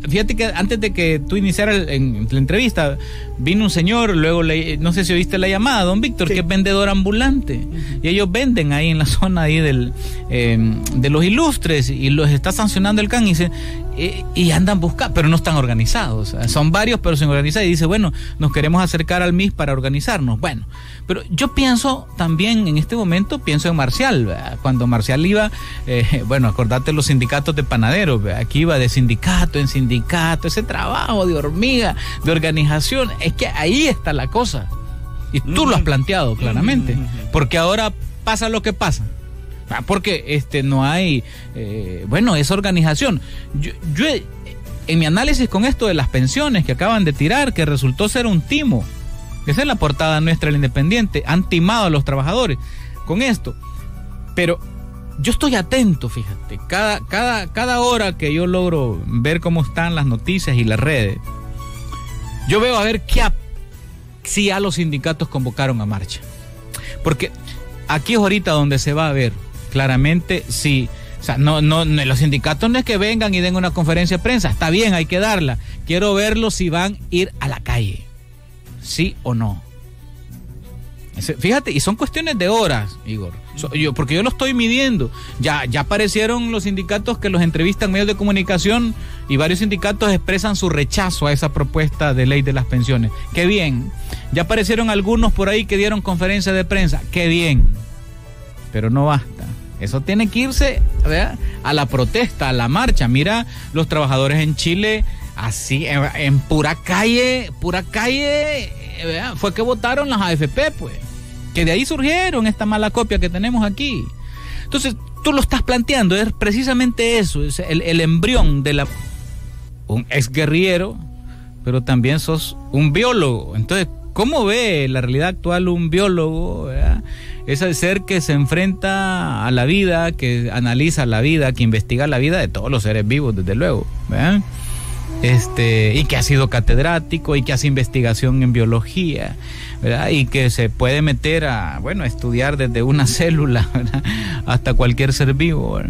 fíjate que antes de que tú iniciaras en la entrevista vino un señor luego le, no sé si oíste la llamada don Víctor que es vendedor ambulante. Y ellos venden ahí en la zona ahí del em, de los ilustres y los está sancionando el CAN y dice eh, y andan buscando pero no están organizados. Son varios pero sin organizar. Y dice bueno nos queremos acercar al MIS para organizarnos bueno pero yo pienso también en este momento, pienso en Marcial, cuando Marcial iba, eh, bueno, acordate los sindicatos de panaderos, aquí iba de sindicato en sindicato, ese trabajo de hormiga, de organización, es que ahí está la cosa. Y tú lo has planteado claramente, porque ahora pasa lo que pasa. Ah, porque este no hay, eh, bueno, esa organización. Yo, yo, en mi análisis con esto de las pensiones que acaban de tirar, que resultó ser un timo, esa es la portada nuestra del Independiente. Han timado a los trabajadores con esto. Pero yo estoy atento, fíjate. Cada, cada, cada hora que yo logro ver cómo están las noticias y las redes, yo veo a ver qué si a los sindicatos convocaron a marcha. Porque aquí es ahorita donde se va a ver claramente si... O sea, no, no, los sindicatos no es que vengan y den una conferencia de prensa. Está bien, hay que darla. Quiero verlos si van a ir a la calle. ¿Sí o no? Fíjate, y son cuestiones de horas, Igor. yo, porque yo lo estoy midiendo. Ya, ya aparecieron los sindicatos que los entrevistan medios de comunicación y varios sindicatos expresan su rechazo a esa propuesta de ley de las pensiones. Qué bien. Ya aparecieron algunos por ahí que dieron conferencia de prensa. Qué bien. Pero no basta. Eso tiene que irse a la protesta, a la marcha. Mira, los trabajadores en Chile, así, en, pura calle, pura calle, fue que votaron las AFP, pues que de ahí surgieron esta mala copia que tenemos aquí. Entonces, tú lo estás planteando, es precisamente eso, es el, embrión de la... Un exguerrillero, pero también sos un biólogo. Entonces, ¿cómo ve la realidad actual un biólogo? Es el ser que se enfrenta a la vida, que analiza la vida, que investiga la vida de todos los seres vivos, desde luego. Este, y que ha sido catedrático y que hace investigación en biología y que se puede meter a, bueno, estudiar desde una célula hasta cualquier ser vivo.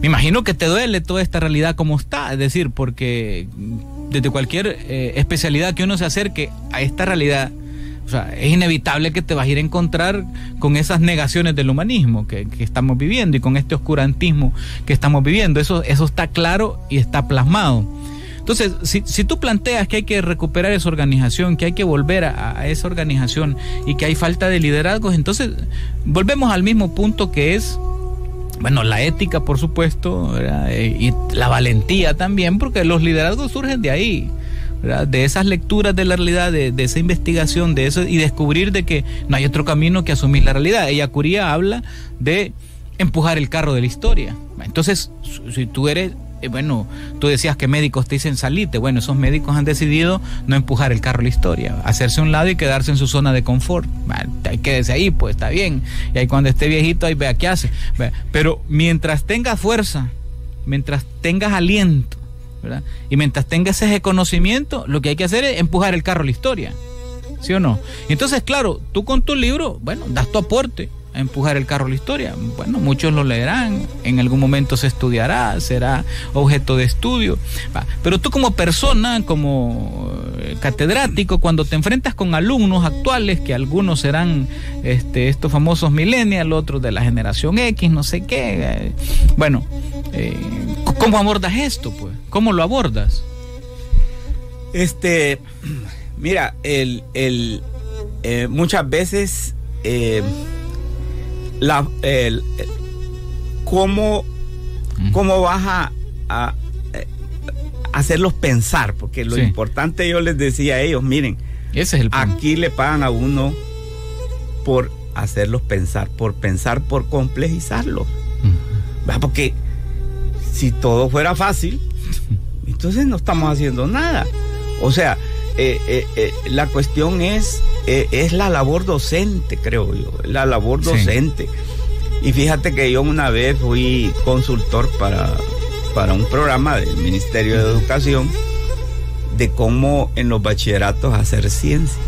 Me imagino que te duele toda esta realidad como está, es decir, porque desde cualquier eh, especialidad que uno se acerque a esta realidad, o sea, es inevitable que te vas a ir a encontrar con esas negaciones del humanismo que, que, estamos viviendo y con este oscurantismo que estamos viviendo. Eso, eso está claro y está plasmado. Entonces, si, tú planteas que hay que recuperar esa organización, que hay que volver a, esa organización y que hay falta de liderazgos, entonces volvemos al mismo punto que es bueno, la ética, por supuesto, eh, y la valentía también, porque los liderazgos surgen de ahí, de esas lecturas de la realidad, de, esa investigación, de eso, y descubrir de que no hay otro camino que asumir la realidad. Ella Curía habla de empujar el carro de la historia. Entonces, si tú eres eh, bueno, tú decías que médicos te dicen salite. Bueno, esos médicos han decidido no empujar el carro a la historia, hacerse a un lado y quedarse en su zona de confort. Que quédese ahí, pues está bien. Y ahí cuando esté viejito, ahí vea qué hace. Pero mientras tengas fuerza, mientras tengas aliento, ¿verdad? Y mientras tengas ese conocimiento, lo que hay que hacer es empujar el carro a la historia. ¿Sí o no? Entonces, claro, tú con tu libro, bueno, das tu aporte empujar el carro a la historia. Bueno, muchos lo leerán, en algún momento se estudiará, será objeto de estudio. Pero tú como persona, como eh, catedrático, cuando te enfrentas con alumnos actuales, que algunos serán este, estos famosos millennials, otros de la generación X, no sé qué, eh, bueno, eh, ¿cómo abordas esto? Pues? ¿Cómo lo abordas? Este, mira, el, el muchas veces la, el, cómo, cómo vas a, a, eh, hacerlos pensar, porque lo importante yo les decía a ellos, miren, Ese es el aquí le pagan a uno por hacerlos pensar, por pensar, por complejizarlos. Porque si todo fuera fácil, entonces no estamos haciendo nada. O sea, eh, eh, la cuestión es es la labor docente, creo yo, la labor docente. Y fíjate que yo una vez fui consultor para, para un programa del Ministerio de Educación de cómo en los bachilleratos hacer ciencia.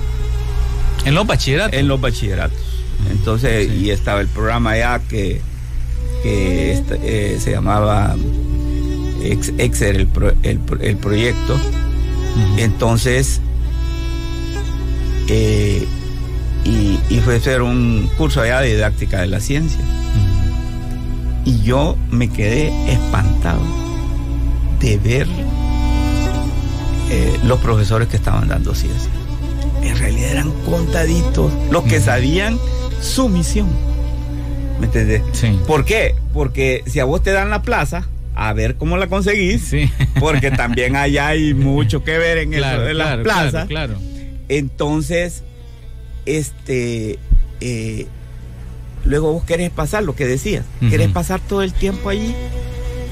¿En los bachilleratos? En los bachilleratos. Entonces, y estaba el programa ya que, este, eh, se llamaba Exer, el, el, proyecto. Entonces, eh, y, fue hacer un curso allá de didáctica de la ciencia. Y yo me quedé espantado de ver eh, los profesores que estaban dando ciencia. En realidad eran contaditos los que sabían su misión. ¿Me entendés? ¿Por qué? Porque si a vos te dan la plaza, a ver cómo la conseguís, porque también allá hay mucho que ver en, las plazas. claro. Entonces, este, eh, luego vos querés pasar lo que decías, querés pasar todo el tiempo allí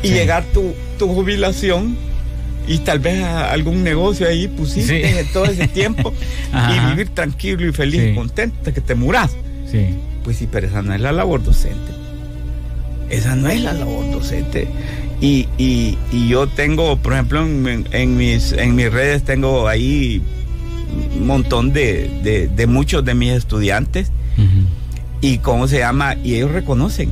y llegar tu, tu jubilación y tal vez algún negocio ahí pusiste todo ese tiempo y vivir tranquilo y feliz y contento que te muras. Sí. Pues sí, pero esa no es la labor docente. Esa no es la labor docente. Y, y, y yo tengo, por ejemplo, en, mis, en mis redes tengo ahí un montón de, muchos de mis estudiantes y cómo se llama, y ellos reconocen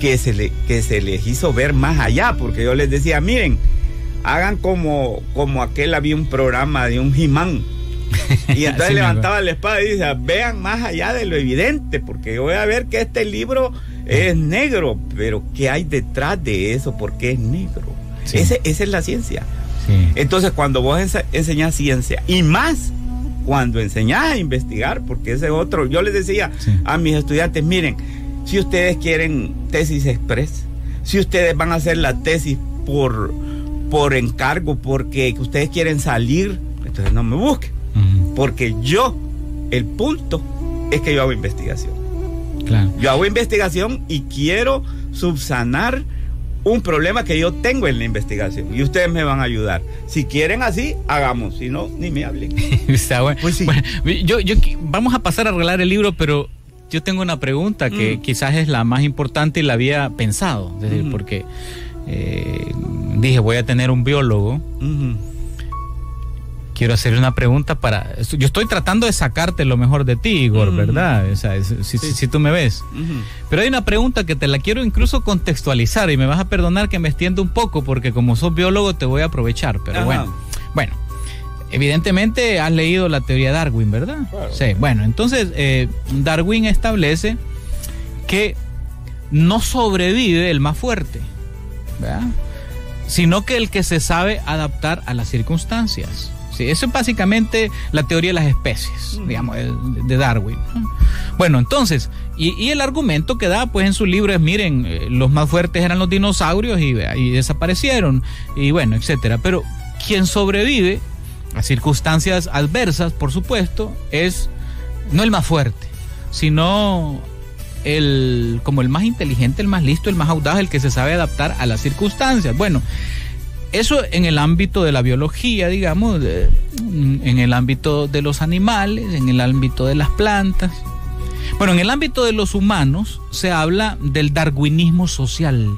que se, le, que se les hizo ver más allá, porque yo les decía, miren, hagan como, como aquel había un programa de un Jimán. Y entonces levantaba la espada y dice, vean más allá de lo evidente, porque yo voy a ver que este libro es negro, pero ¿qué hay detrás de eso? ¿Por qué es negro? esa es la ciencia. Entonces, cuando vos enseñás ciencia, y más cuando enseñás a investigar, porque ese otro, yo les decía a mis estudiantes, miren, si ustedes quieren tesis express, si ustedes van a hacer la tesis por, por encargo, porque ustedes quieren salir, entonces no me busquen, porque yo, el punto es que yo hago investigación. Yo hago investigación y quiero subsanar un problema que yo tengo en la investigación y ustedes me van a ayudar. Si quieren así, hagamos, si no, ni me hablen. Está bueno. Pues yo, vamos a pasar a arreglar el libro, pero yo tengo una pregunta que mm. quizás es la más importante y la había pensado, porque eh, dije, voy a tener un biólogo quiero hacerle una pregunta para... Yo estoy tratando de sacarte lo mejor de ti, Igor, ¿verdad? O sea, si, tú me ves. Pero hay una pregunta que te la quiero incluso contextualizar y me vas a perdonar que me extienda un poco porque como sos biólogo te voy a aprovechar, pero bueno. Bueno, evidentemente has leído la teoría de Darwin, ¿verdad? Sí, bueno, entonces eh, Darwin establece que no sobrevive el más fuerte, ¿verdad? Sino que el que se sabe adaptar a las circunstancias eso es básicamente la teoría de las especies, digamos, de Darwin. Bueno, entonces, y, el argumento que da pues en su libro es, miren, eh, los más fuertes eran los dinosaurios y, y desaparecieron, y bueno, etcétera. Pero quien sobrevive a circunstancias adversas, por supuesto, es no el más fuerte, sino el como el más inteligente, el más listo, el más audaz, el que se sabe adaptar a las circunstancias. Bueno, eso en el ámbito de la biología, digamos, en el ámbito de los animales, en el ámbito de las plantas. Bueno, en el ámbito de los humanos se habla del darwinismo social.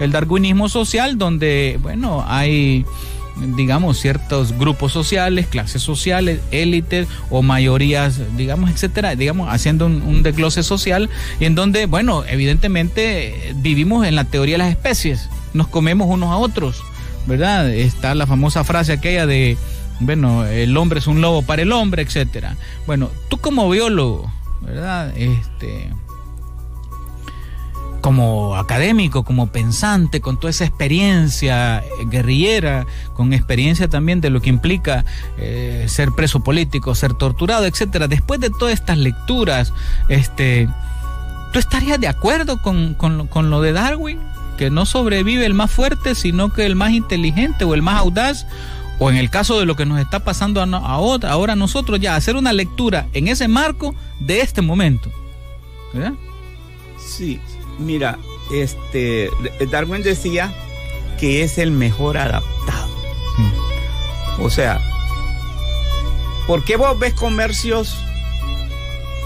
El darwinismo social donde, bueno, hay digamos, ciertos grupos sociales, clases sociales, élites o mayorías, digamos, etcétera, digamos, haciendo un, un, desglose social, y en donde, bueno, evidentemente vivimos en la teoría de las especies nos comemos unos a otros, ¿verdad? Está la famosa frase aquella de, bueno, el hombre es un lobo para el hombre, etcétera. Bueno, tú como biólogo, ¿verdad? Este como académico, como pensante, con toda esa experiencia guerrillera, con experiencia también de lo que implica eh, ser preso político, ser torturado, etcétera. Después de todas estas lecturas, este, ¿tú estarías de acuerdo con, con lo de Darwin? Que no sobrevive el más fuerte, sino que el más inteligente o el más audaz, o en el caso de lo que nos está pasando ahora, ahora nosotros ya hacer una lectura en ese marco de este momento. ¿verdad? Sí, mira, este Darwin decía que es el mejor adaptado. O sea, ¿por qué vos ves comercios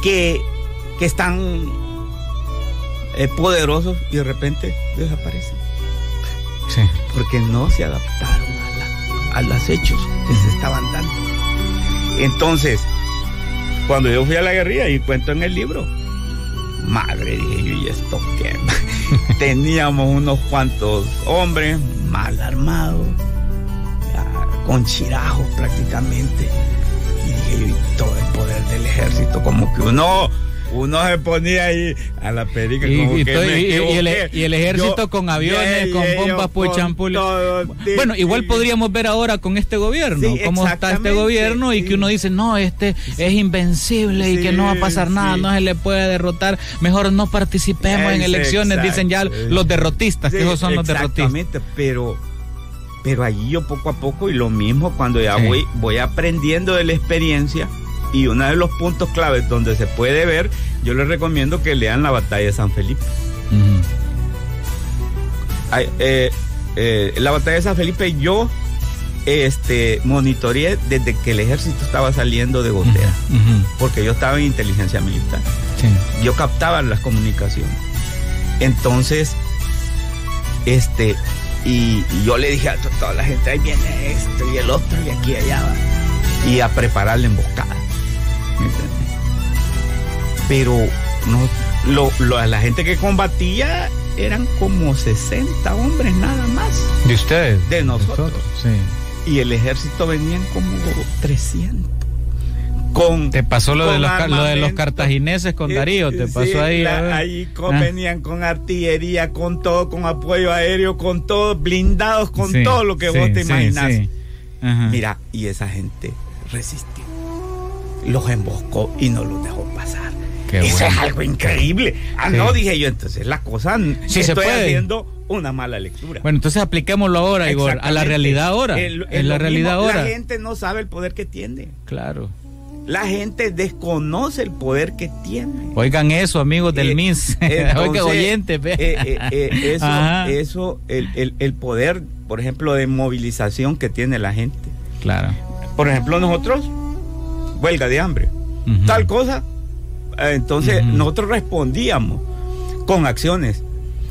que, que están eh, poderosos y de repente desaparecen. Sí. Porque no se adaptaron a, a los hechos que se estaban dando. Entonces, cuando yo fui a la guerrilla y cuento en el libro, madre, dije yo, ¿y esto qué? Teníamos unos cuantos hombres mal armados, con chirajos prácticamente. Y dije yo, y todo el poder del ejército, como que uno uno se ponía ahí a la perica y, como que el, ejército con aviones, con bombas puchampul. Bueno, igual podríamos ver ahora con este gobierno, cómo está este gobierno y que uno dice, no, este es invencible y que no va a pasar nada, no se le puede derrotar, mejor no participemos en elecciones, dicen ya los derrotistas, que esos son los derrotistas. Exactamente, pero pero allí yo poco a poco y lo mismo cuando ya voy voy aprendiendo de la experiencia y uno de los puntos claves donde se puede ver, yo les recomiendo que lean la batalla de San Felipe. Eh, eh, la batalla de San Felipe yo este, monitoreé desde que el ejército estaba saliendo de Gotera, porque yo estaba en inteligencia militar. Yo captaba las comunicaciones. Entonces, este, y, yo le dije a toda la gente, ahí viene esto y el otro y aquí y allá va. Y a preparar la emboscada. Pero no, lo, la gente que combatía eran como 60 hombres nada más. ¿De ustedes? De nosotros. sí. Y el ejército venían como 300. Con, te pasó lo de, los, lo de los cartagineses con Darío, te pasó ahí. ahí ah. venían con artillería, con todo, con apoyo aéreo, con todo, blindados, con todo lo que vos te imaginas. Mira, y esa gente resistió. Los emboscó y no los dejó pasar. Eso es algo increíble. Ah, no, dije yo, entonces la cosa sí estoy haciendo una mala lectura. Bueno, entonces apliquémoslo ahora, Igor, a la realidad ahora. en la realidad ahora. La gente no sabe el poder que tiene. Claro. La gente desconoce el poder que tiene. Oigan eso, amigos del MIS. Oigan, oyentes. Eh, eh, eh, eso, eso el, el, poder, por ejemplo, de movilización que tiene la gente. Claro. Por ejemplo, nosotros, huelga de hambre. Tal cosa, entonces nosotros respondíamos con acciones.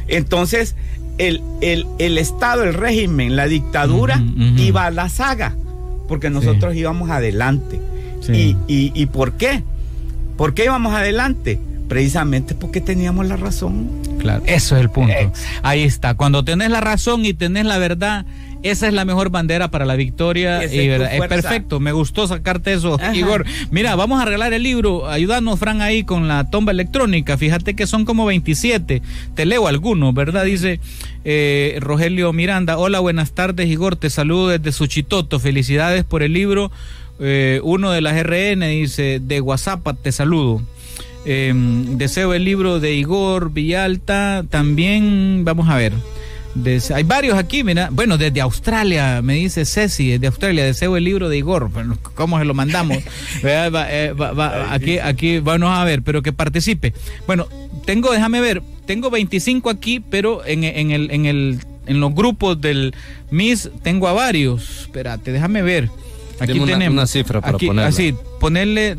Entonces el, el, Estado, el régimen, la dictadura iba a la saga, porque nosotros íbamos adelante. Y, y, por qué? ¿Por qué íbamos adelante? Precisamente porque teníamos la razón. Claro, eso es el punto. Ahí está. Cuando tenés la razón y tenés la verdad, esa es la mejor bandera para la victoria. Y, es perfecto, me gustó sacarte eso, Igor. Mira, vamos a arreglar el libro. Ayúdanos, Fran, ahí con la tomba electrónica. Fíjate que son como 27. Te leo algunos, ¿verdad? Dice eh, Rogelio Miranda. Hola, buenas tardes, Igor. Te saludo desde Suchitoto. Felicidades por el libro. Eh, uno de las RN dice, de WhatsApp te saludo. Em, deseo el libro de Igor Villalta. También, vamos a ver hay varios aquí, mira. Bueno, desde Australia, me dice Ceci, desde Australia, deseo el libro de Igor. ¿Cómo se lo mandamos? Eh, aquí, aquí, vamos a ver, pero que participe. Bueno, tengo, déjame ver, tengo 25 aquí, pero en, el, en, el, en los grupos del MIS tengo a varios. Espérate, déjame ver. Aquí tenemos una cifra para ponerle. Así, ponerle,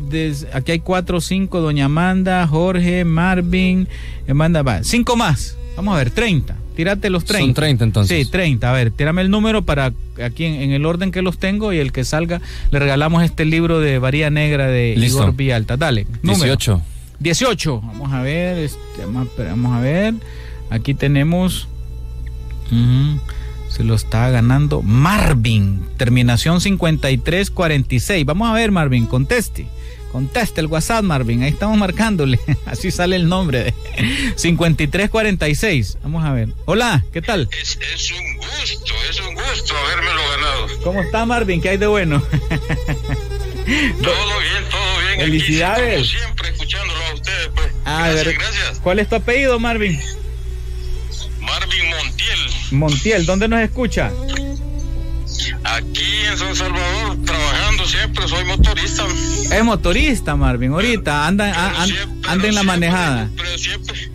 aquí hay cuatro, cinco, Doña Amanda, Jorge, Marvin, Amanda, va, cinco más. Vamos a ver, 30. Tírate los 30. Son 30 entonces. Sí, 30. A ver, tírame el número para aquí en, el orden que los tengo y el que salga le regalamos este libro de Varía Negra de Igor Villalta. Dale. Número. 18. 18. Vamos a ver, este, vamos a ver. Aquí tenemos. Se lo está ganando Marvin. Terminación 5346. Vamos a ver, Marvin, conteste. Conteste el WhatsApp, Marvin. Ahí estamos marcándole. Así sale el nombre de 5346. Vamos a ver. Hola, ¿qué tal? Es, un gusto, es un gusto habérmelo ganado. ¿Cómo está, Marvin? ¿Qué hay de bueno? todo bien, todo bien. Felicidades. siempre escuchándolo a ustedes, pues. Ah, gracias, gracias. ¿Cuál es tu apellido? Marvin Montiel. ¿dónde nos escucha? Aquí en San Salvador, trabajando siempre, soy motorista. Es motorista, Marvin, ahorita, anda, anda en la manejada. Pero siempre,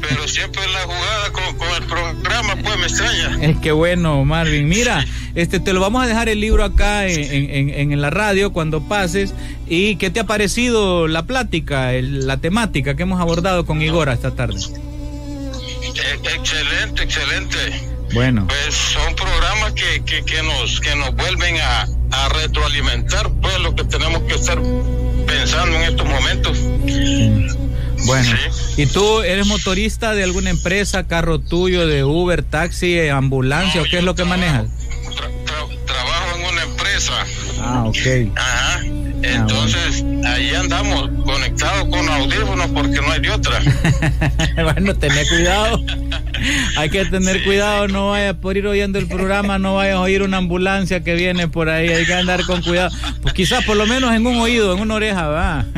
pero siempre en la jugada con, el programa, pues me extraña. Es que bueno, Marvin. Mira, este te lo vamos a dejar el libro acá en, en, la radio cuando pases. ¿Y qué te ha parecido la plática, la temática que hemos abordado con Igor esta tarde? E, excelente, excelente. Bueno. Pues son programas que, que, nos, que nos vuelven a, retroalimentar pues lo que tenemos que estar pensando en estos momentos. Bueno, ¿y tú eres motorista de alguna empresa, carro tuyo, de Uber, taxi, ambulancia o qué es lo que manejas? trabajo en una empresa. Ah, ok. Ajá. Ah, Entonces, ahí andamos conectados con audífonos porque no hay de otra. bueno, tené cuidado. hay que tener cuidado, no vayas por ir oyendo el programa, no vayas a oír una ambulancia que viene por ahí, hay que andar con cuidado. Pues quizás por lo menos en un oído, en una oreja, va.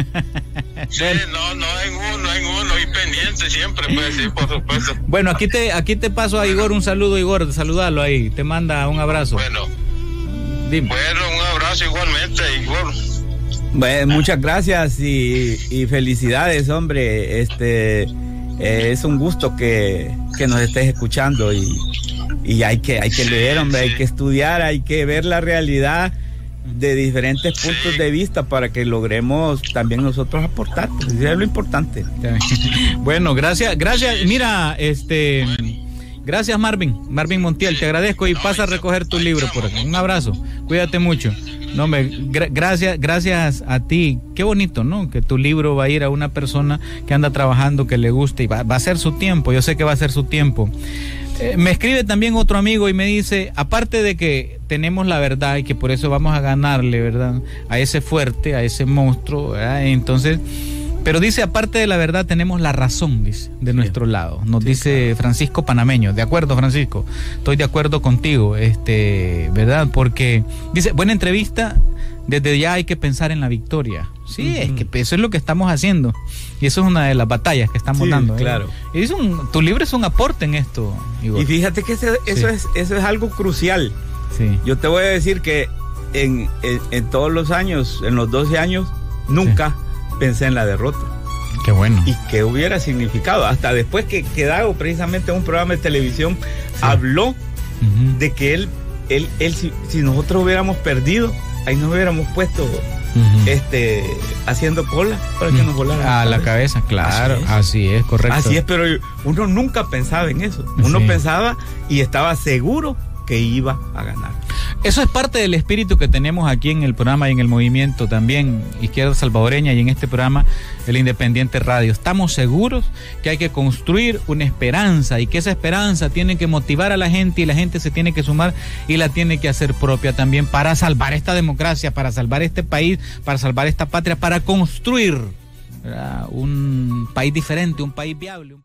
Sí, no, no en uno, en uno, y pendiente siempre, pues sí, por supuesto. Bueno, aquí te, aquí te paso a Igor un saludo, Igor, saludalo ahí, te manda un abrazo. Bueno, Dime. bueno, un abrazo igualmente, Igor. Bueno, muchas gracias y, y felicidades, hombre. Este eh, es un gusto que, nos estés escuchando y, hay, que, hay que leer, hay que estudiar, hay que ver la realidad de diferentes puntos de vista para que logremos también nosotros aportar, pues, es lo importante. Bueno, gracias, gracias. Mira, este, gracias Marvin, Marvin Montiel, te agradezco y pasa a recoger tu libro por aquí. Un abrazo, cuídate mucho. No, gracias, gracias a ti. Qué bonito, ¿no? Que tu libro va a ir a una persona que anda trabajando, que le guste y va, va a ser su tiempo. Yo sé que va a ser su tiempo. Eh, me escribe también otro amigo y me dice, aparte de que tenemos la verdad y que por eso vamos a ganarle, ¿verdad? A ese fuerte, a ese monstruo, Entonces, pero dice, aparte de la verdad, tenemos la razón, dice, de nuestro lado. Nos dice Francisco Panameño. De acuerdo, Francisco. Estoy de acuerdo contigo, este, ¿verdad? Porque dice, buena entrevista, desde ya hay que pensar en la victoria. Sí, es que eso es lo que estamos haciendo. Y eso es una de las batallas que estamos dando. ¿eh? Claro. Y es un, tu libro es un aporte en esto. Y fíjate que eso, es, eso es algo crucial. Sí. Yo te voy a decir que en, todos los años, en los 12 años, nunca pensé en la derrota. Qué bueno. Y qué hubiera significado. Hasta después que quedado precisamente un programa de televisión, habló de que él, él, él si, si nosotros hubiéramos perdido, ahí nos hubiéramos puesto este haciendo cola para que nos volara a la cabeza, claro, así es. correcto. Así es, pero uno nunca pensaba en eso. Uno pensaba y estaba seguro que iba a ganar. Eso es parte del espíritu que tenemos aquí en el programa y en el movimiento también Izquierda Salvadoreña y en este programa El Independiente Radio. Estamos seguros que hay que construir una esperanza y que esa esperanza tiene que motivar a la gente y la gente se tiene que sumar y la tiene que hacer propia también para salvar esta democracia, para salvar este país, para salvar esta patria, para construir un país diferente, un país viable.